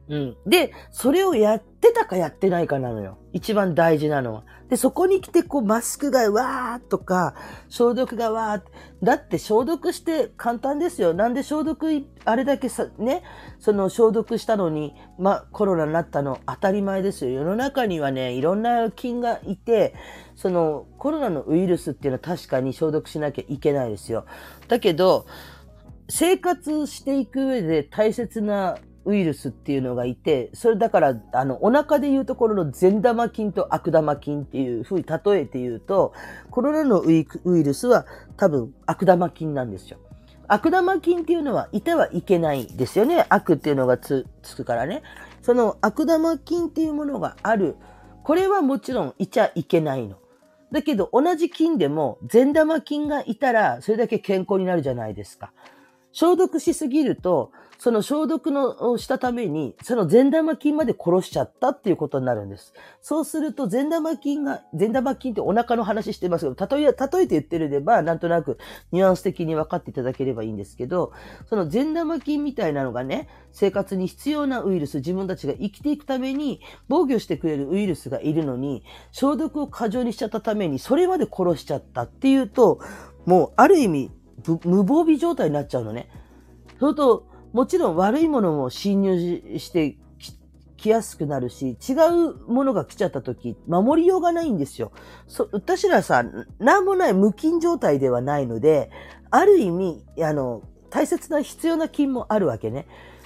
うん。で、それをやってたかやってないかなのよ。一番大事なのは。で、そこに来て、こう、マスクがわーとか、消毒がわーっ。だって消毒して簡単ですよ。なんで消毒、あれだけさ、ね、その消毒したのに、ま、コロナになったの当たり前ですよ。世の中にはね、いろんな菌がいて、そのコロナのウイルスっていうのは確かに消毒しなきゃいけないですよ。だけど、生活していく上で大切なウイルスっていうのがいて、それだから、あの、お腹でいうところの善玉菌と悪玉菌っていうふうに例えて言うと、コロナのウイルスは多分悪玉菌なんですよ。悪玉菌っていうのはいてはいけないですよね。悪っていうのがつつくからね。その悪玉菌っていうものがある。これはもちろんいちゃいけないの。だけど同じ菌でも善玉菌がいたらそれだけ健康になるじゃないですか。消毒しすぎると、その消毒のをしたために、その善玉菌まで殺しちゃったっていうことになるんです。そうすると、善玉菌が、善玉菌ってお腹の話してますけど、例え、例えて言ってれば、なんとなくニュアンス的に分かっていただければいいんですけど、その善玉菌みたいなのがね、生活に必要なウイルス、自分たちが生きていくために防御してくれるウイルスがいるのに、消毒を過剰にしちゃったために、それまで殺しちゃったっていうと、もうある意味、無防備状態になっちゃうのね。それと、もちろん悪いものも侵入してきやすくなるし、違うものが来ちゃった時、守りようがないんですよ。そ、私らさ、なんもない無菌状態ではないので、ある意味、あの、大切な必要な菌もあるわけね。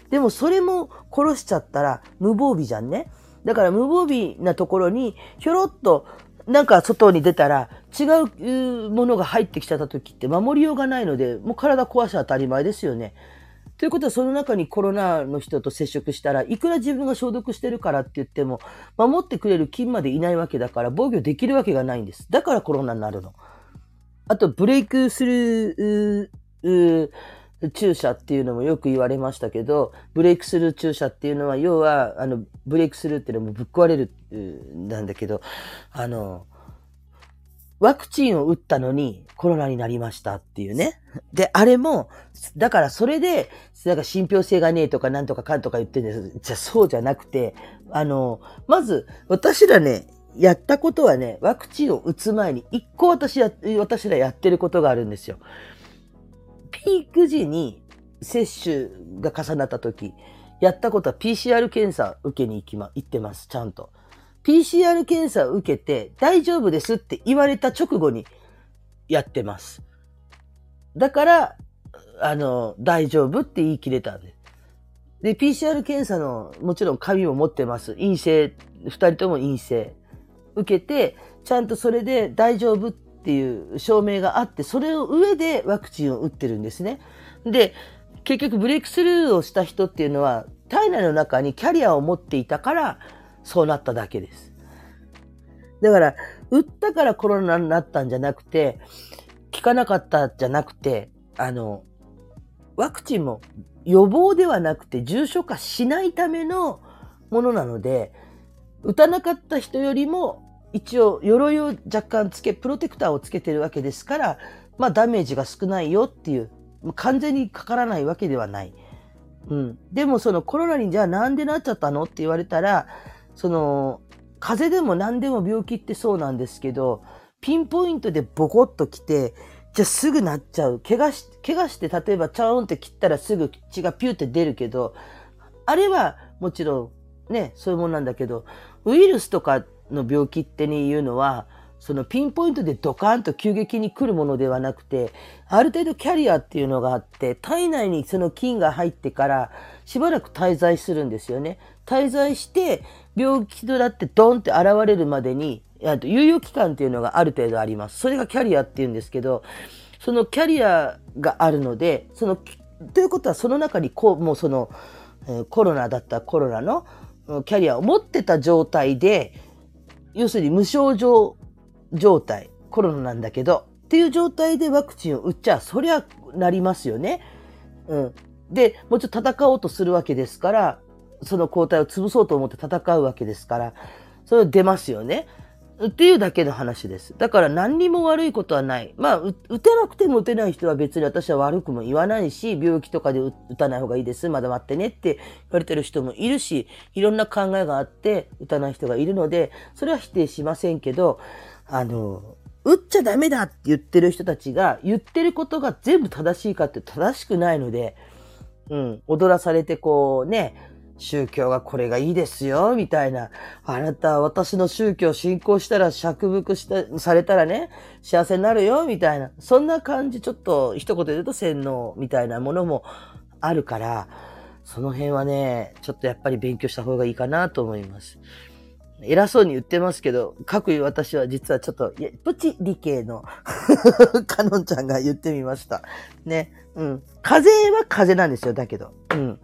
でもそれも殺しちゃったら無防備じゃんね。だから無防備なところにひょろっとなんか外に出たら違うものが入ってきちゃった時って守りようがないので、もう体壊し当たり前ですよね。ということは、その中にコロナの人と接触したらいくら自分が消毒してるからって言っても、守ってくれる菌までいないわけだから、防御できるわけがないんです。だからコロナになるの。あと、ブレイクする、注射っていうのもよく言われましたけど、ブレイクスルー注射っていうのは、要は、あの、ブレイクスルーっていうのもぶっ壊れる、なんだけど、あの、ワクチンを打ったのにコロナになりましたっていうね。で、あれも、だからそれで、なんか信憑性がねえとかなんとかかんとか言ってるんです。じゃあそうじゃなくて、あの、まず、私らね、やったことはね、ワクチンを打つ前に一個私や、私らやってることがあるんですよ。ピーク時に接種が重なった時、やったことは PCR 検査受けに行きま、行ってます、ちゃんと。PCR 検査を受けて大丈夫ですって言われた直後にやってます。だから、あの、大丈夫って言い切れたんです。で、PCR 検査の、もちろん紙も持ってます。陰性、二人とも陰性。受けて、ちゃんとそれで大丈夫っていう証明があって、それを上でワクチンを打ってるんですね。で、結局ブレイクスルーをした人っていうのは、体内の中にキャリアを持っていたから、そうなっただけです。だから、打ったからコロナになったんじゃなくて、効かなかったじゃなくて、あの、ワクチンも予防ではなくて重症化しないためのものなので、打たなかった人よりも一応鎧を若干つけ、プロテクターをつけてるわけですから、まあダメージが少ないよっていう、完全にかからないわけではない。うん。でもそのコロナにじゃあなんでなっちゃったのって言われたら、その、風邪でも何でも病気ってそうなんですけど、ピンポイントでボコッと来て、じゃあすぐなっちゃう。怪我し、怪我して例えばチャーンって切ったらすぐ血がピューって出るけど、あれはもちろんね、そういうもんなんだけど、ウイルスとかの病気っていうのは、そのピンポイントでドカンと急激に来るものではなくて、ある程度キャリアっていうのがあって、体内にその菌が入ってからしばらく滞在するんですよね。滞在して、病気となってドンって現れるまでに、あと猶予期間っていうのがある程度あります。それがキャリアっていうんですけど、そのキャリアがあるので、その、ということはその中にこう、もうその、コロナだったコロナのキャリアを持ってた状態で、要するに無症状状態、コロナなんだけど、っていう状態でワクチンを打っちゃ、そりゃなりますよね。うん。で、もうちょっと戦おうとするわけですから、その抗体を潰そうと思って戦うわけですから、それ出ますよね。っていうだけの話です。だから何にも悪いことはない。まあ、打てなくても打てない人は別に私は悪くも言わないし、病気とかで打たない方がいいです。まだ待ってねって言われてる人もいるし、いろんな考えがあって打たない人がいるので、それは否定しませんけど、あの、打っちゃダメだって言ってる人たちが言ってることが全部正しいかって正しくないので、うん、踊らされてこうね、宗教がこれがいいですよ、みたいな。あなた、私の宗教信仰したら、釈福した、されたらね、幸せになるよ、みたいな。そんな感じ、ちょっと、一言で言うと洗脳みたいなものもあるから、その辺はね、ちょっとやっぱり勉強した方がいいかなと思います。偉そうに言ってますけど、各位私は実はちょっと、いや、プチ理系の カノンちゃんが言ってみました。ね。うん。風は風なんですよ、だけど。うん。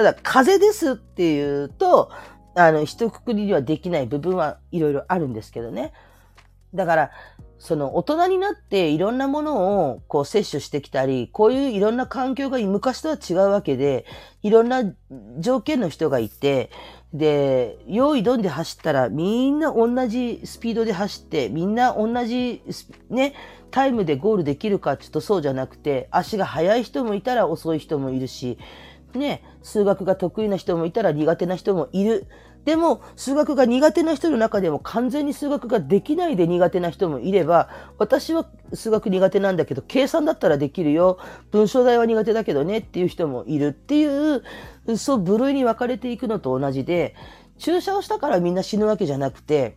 ただ、風邪ですっていうと、あの、一括りにはできない部分はいろいろあるんですけどね。だから、その大人になっていろんなものをこう摂取してきたり、こういういろんな環境が昔とは違うわけで、いろんな条件の人がいて、で、用意どんで走ったらみんな同じスピードで走って、みんな同じね、タイムでゴールできるかちょっとそうじゃなくて、足が速い人もいたら遅い人もいるし、ね、数学が得意な人もいたら苦手な人もいる。でも、数学が苦手な人の中でも完全に数学ができないで苦手な人もいれば、私は数学苦手なんだけど、計算だったらできるよ。文章題は苦手だけどねっていう人もいるっていう、そう部類に分かれていくのと同じで、注射をしたからみんな死ぬわけじゃなくて、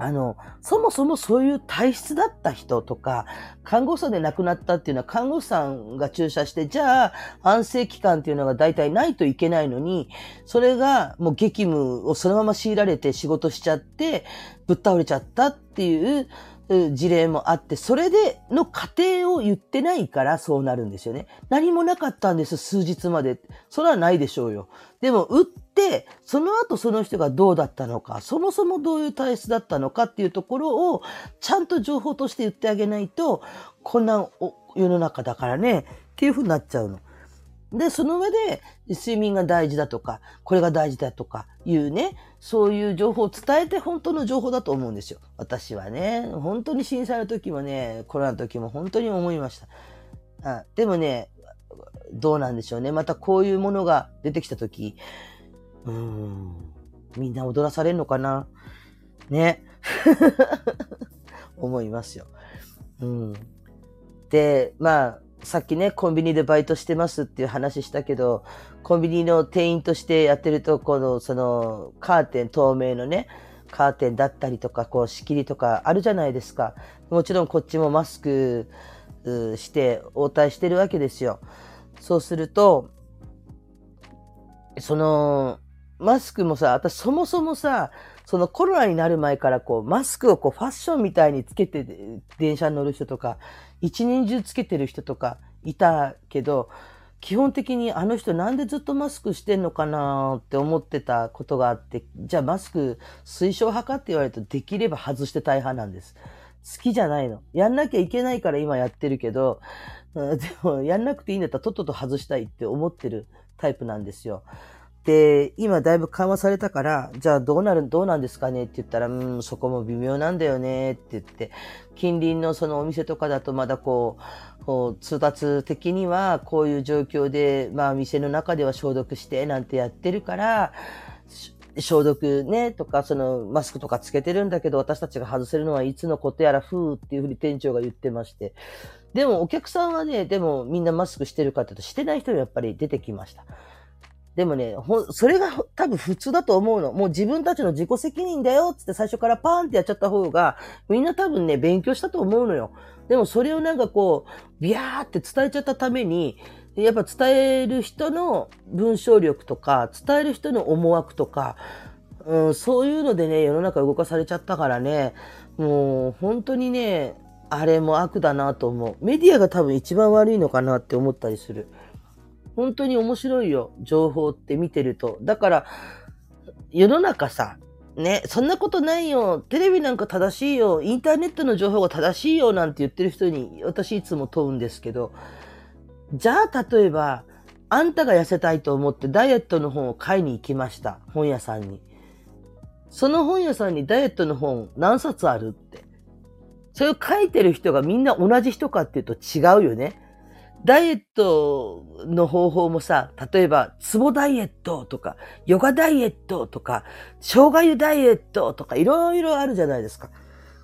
あの、そもそもそういう体質だった人とか、看護師さんで亡くなったっていうのは看護師さんが注射して、じゃあ安静期間っていうのが大体ないといけないのに、それがもう激務をそのまま強いられて仕事しちゃって、ぶっ倒れちゃったっていう事例もあって、それでの過程を言ってないからそうなるんですよね。何もなかったんです、数日まで。それはないでしょうよ。でも、打って、その後その人がどうだったのか、そもそもどういう体質だったのかっていうところを、ちゃんと情報として言ってあげないと、こんな世の中だからね、っていうふうになっちゃうの。で、その上で、睡眠が大事だとか、これが大事だとかいうね、そういう情報を伝えて本当の情報だと思うんですよ。私はね、本当に震災の時もね、コロナの時も本当に思いました。あでもね、どうなんでしょうね。またこういうものが出てきた時、うん、みんな踊らされるのかな？ね。思いますよ。うん。で、まあ、さっきね、コンビニでバイトしてますっていう話したけど、コンビニの店員としてやってると、この、その、カーテン、透明のね、カーテンだったりとか、こう、仕切りとかあるじゃないですか。もちろんこっちもマスクして、応対してるわけですよ。そうすると、その、マスクもさ、私そもそもさ、そのコロナになる前からこう、マスクをこうファッションみたいにつけて電車に乗る人とか、一年中つけてる人とかいたけど、基本的にあの人なんでずっとマスクしてんのかなって思ってたことがあって、じゃあマスク推奨派かって言われるとできれば外して大派なんです。好きじゃないの。やんなきゃいけないから今やってるけど、でもやんなくていいんだったらとっとと外したいって思ってるタイプなんですよ。で、今だいぶ緩和されたから、じゃあどうなる、どうなんですかね？って言ったら、うん、そこも微妙なんだよねって言って、近隣のそのお店とかだとまだこう、こう通達的にはこういう状況で、まあ店の中では消毒してなんてやってるから、消毒ね、とか、そのマスクとかつけてるんだけど、私たちが外せるのはいつのことやら、ふーっていうふうに店長が言ってまして。でもお客さんはね、でもみんなマスクしてるかっていうと、してない人がやっぱり出てきました。でもね、ほ、それが多分普通だと思うの。もう自分たちの自己責任だよつって最初からパーンってやっちゃった方が、みんな多分ね、勉強したと思うのよ。でもそれをなんかこう、ビャーって伝えちゃったために、やっぱ伝える人の文章力とか、伝える人の思惑とか、うん、そういうのでね、世の中動かされちゃったからね、もう本当にね、あれも悪だなと思う。メディアが多分一番悪いのかなって思ったりする。本当に面白いよ。情報って見てると。だから、世の中さ、ね、そんなことないよ。テレビなんか正しいよ。インターネットの情報が正しいよ。なんて言ってる人に私いつも問うんですけど、じゃあ例えば、あんたが痩せたいと思ってダイエットの本を買いに行きました。本屋さんに。その本屋さんにダイエットの本何冊あるって。それを書いてる人がみんな同じ人かっていうと違うよね。ダイエットの方法もさ、例えば、ツボダイエットとか、ヨガダイエットとか、生姜湯ダイエットとか、いろいろあるじゃないですか。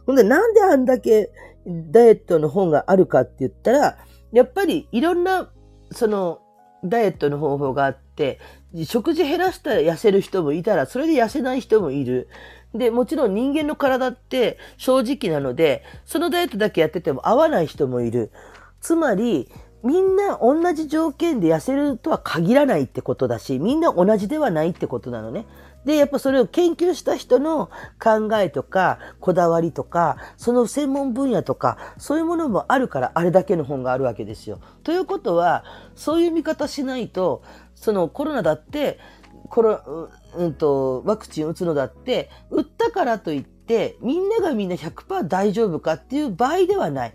ほんで、なんであんだけダイエットの本があるかって言ったら、やっぱりいろんな、その、ダイエットの方法があって、食事減らしたら痩せる人もいたら、それで痩せない人もいる。で、もちろん人間の体って正直なので、そのダイエットだけやってても合わない人もいる。つまり、みんな同じ条件で痩せるとは限らないってことだし、みんな同じではないってことなのね。で、やっぱそれを研究した人の考えとか、こだわりとか、その専門分野とか、そういうものもあるから、あれだけの本があるわけですよ。ということは、そういう見方しないと、そのコロナだって、コロ、うんと、ワクチン打つのだって、打ったからといって、みんながみんな100%大丈夫かっていう場合ではない。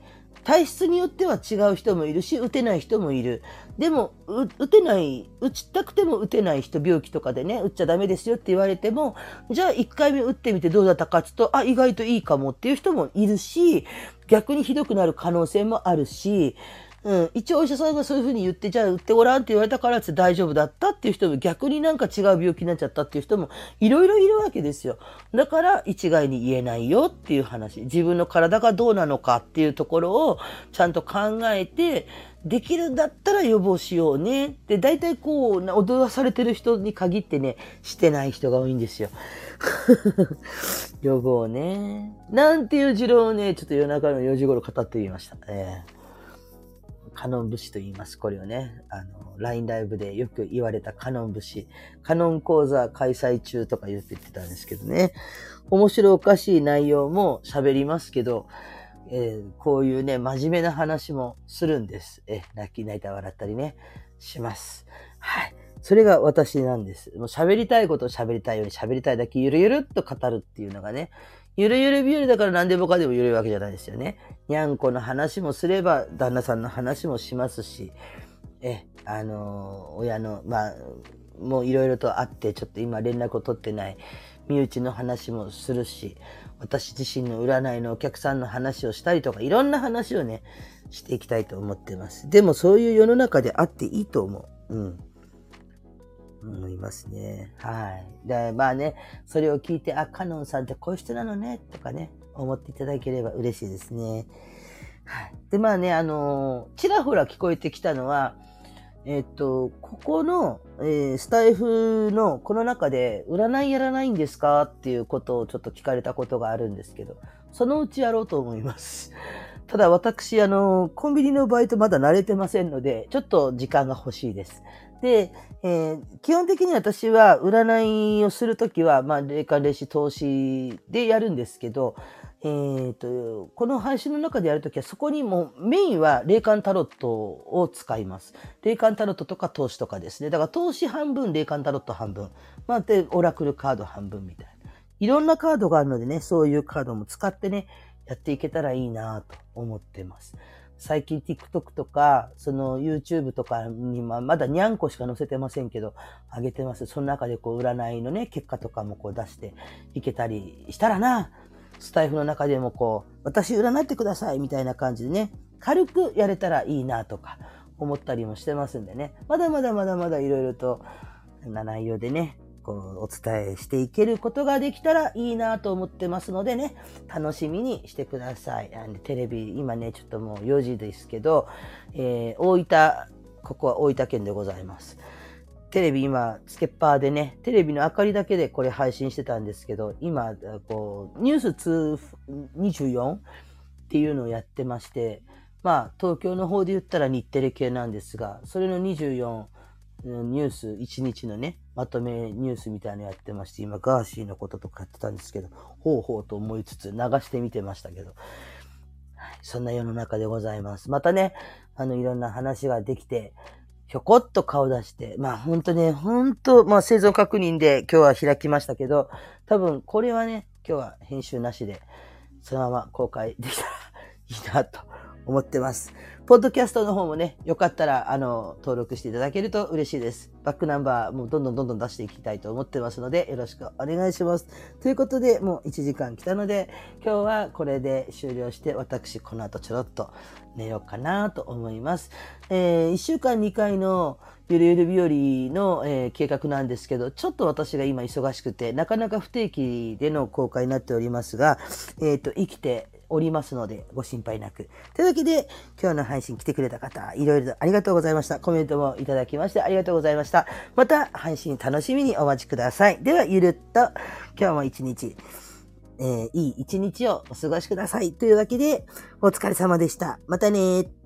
体質によっては違う人もいるし、打てない人もいる。でも、打てない、打ちたくても打てない人、病気とかでね、打っちゃダメですよって言われても、じゃあ1回目打ってみてどうだったかって言うと、あ、意外といいかもっていう人もいるし、逆にひどくなる可能性もあるし、うん、一応お医者さんがそういうふうに言って、じゃあ打ってごらんって言われたからって大丈夫だったっていう人も逆になんか違う病気になっちゃったっていう人もいろいろいるわけですよ。だから一概に言えないよっていう話。自分の体がどうなのかっていうところをちゃんと考えて、できるんだったら予防しようね。で、大体こう、踊らされてる人に限ってね、してない人が多いんですよ。予防ね。なんていう持論をね、ちょっと夜中の4時頃語ってみました。えーカノン節と言います。これをね、あの、LINE ライブでよく言われたカノン節。カノン講座開催中とか言って言ってたんですけどね。面白おかしい内容も喋りますけど、えー、こういうね、真面目な話もするんです。え泣き泣いた笑ったりね、します。はい。それが私なんです。もう喋りたいことを喋りたいように喋りたいだけゆるゆるっと語るっていうのがね、ゆるゆる日和だから何でもかでもゆるいわけじゃないですよね。にゃんこの話もすれば、旦那さんの話もしますし、え、あのー、親の、まあ、もういろいろとあって、ちょっと今連絡を取ってない身内の話もするし、私自身の占いのお客さんの話をしたりとか、いろんな話をね、していきたいと思ってます。でもそういう世の中であっていいと思う。うん。思いますね。はい。で、まあね、それを聞いて、あ、カノンさんってこういう人なのね、とかね、思っていただければ嬉しいですね。はい。で、まあね、あの、ちらほら聞こえてきたのは、えっと、ここの、えー、スタイフのこの中で占いやらないんですか？っていうことをちょっと聞かれたことがあるんですけど、そのうちやろうと思います。ただ私、あの、コンビニのバイトまだ慣れてませんので、ちょっと時間が欲しいです。で、えー、基本的に私は占いをするときは、まあ、霊感霊視投資でやるんですけど、えーと、この配信の中でやるときは、そこにもメインは霊感タロットを使います。霊感タロットとか投資とかですね。だから投資半分、霊感タロット半分。まあ、で、オラクルカード半分みたいな。いろんなカードがあるのでね、そういうカードも使ってね、やっていけたらいいなと思ってます。最近 TikTok とか、その YouTube とかにままだにゃんこしか載せてませんけど、あげてます。その中でこう占いのね、結果とかもこう出していけたりしたらな、スタイフの中でもこう、私占ってくださいみたいな感じでね、軽くやれたらいいなとか思ったりもしてますんでね、まだまだまだまだいろいろとな内容でね、こうお伝えしていけることができたらいいなと思ってますのでね、楽しみにしてください。あのテレビ、今ね、ちょっともう4時ですけど、えー、大分、ここは大分県でございます。テレビ今、つけっぱでね、テレビの明かりだけでこれ配信してたんですけど、今、こう、ニュース224っていうのをやってまして、まあ、東京の方で言ったら日テレ系なんですが、それの24、ニュース1日のね、まとめニュースみたいなのやってまして、今ガーシーのこととかやってたんですけど、ほうほうと思いつつ流してみてましたけど、そんな世の中でございます。またね、あの、いろんな話ができて、ひょこっと顔出して、まあ本当ね、本当まあ生存確認で今日は開きましたけど、多分これはね、今日は編集なしで、そのまま公開できたらいいなと思ってます。ポッドキャストの方もね、よかったら、あの、登録していただけると嬉しいです。バックナンバーもどんどんどんどん出していきたいと思ってますので、よろしくお願いします。ということで、もう1時間来たので、今日はこれで終了して、私、この後ちょろっと寝ようかなと思います。えー、1週間2回のゆるゆる日和の、えー、計画なんですけど、ちょっと私が今忙しくて、なかなか不定期での公開になっておりますが、えっ、ー、と、生きておりますので、ご心配なく。というわけで、今日の配信来てくれた方、いろいろありがとうございました。コメントもいただきましてありがとうございました。また配信楽しみにお待ちください。では、ゆるっと、今日も一日、えー、いい一日をお過ごしください。というわけで、お疲れ様でした。またね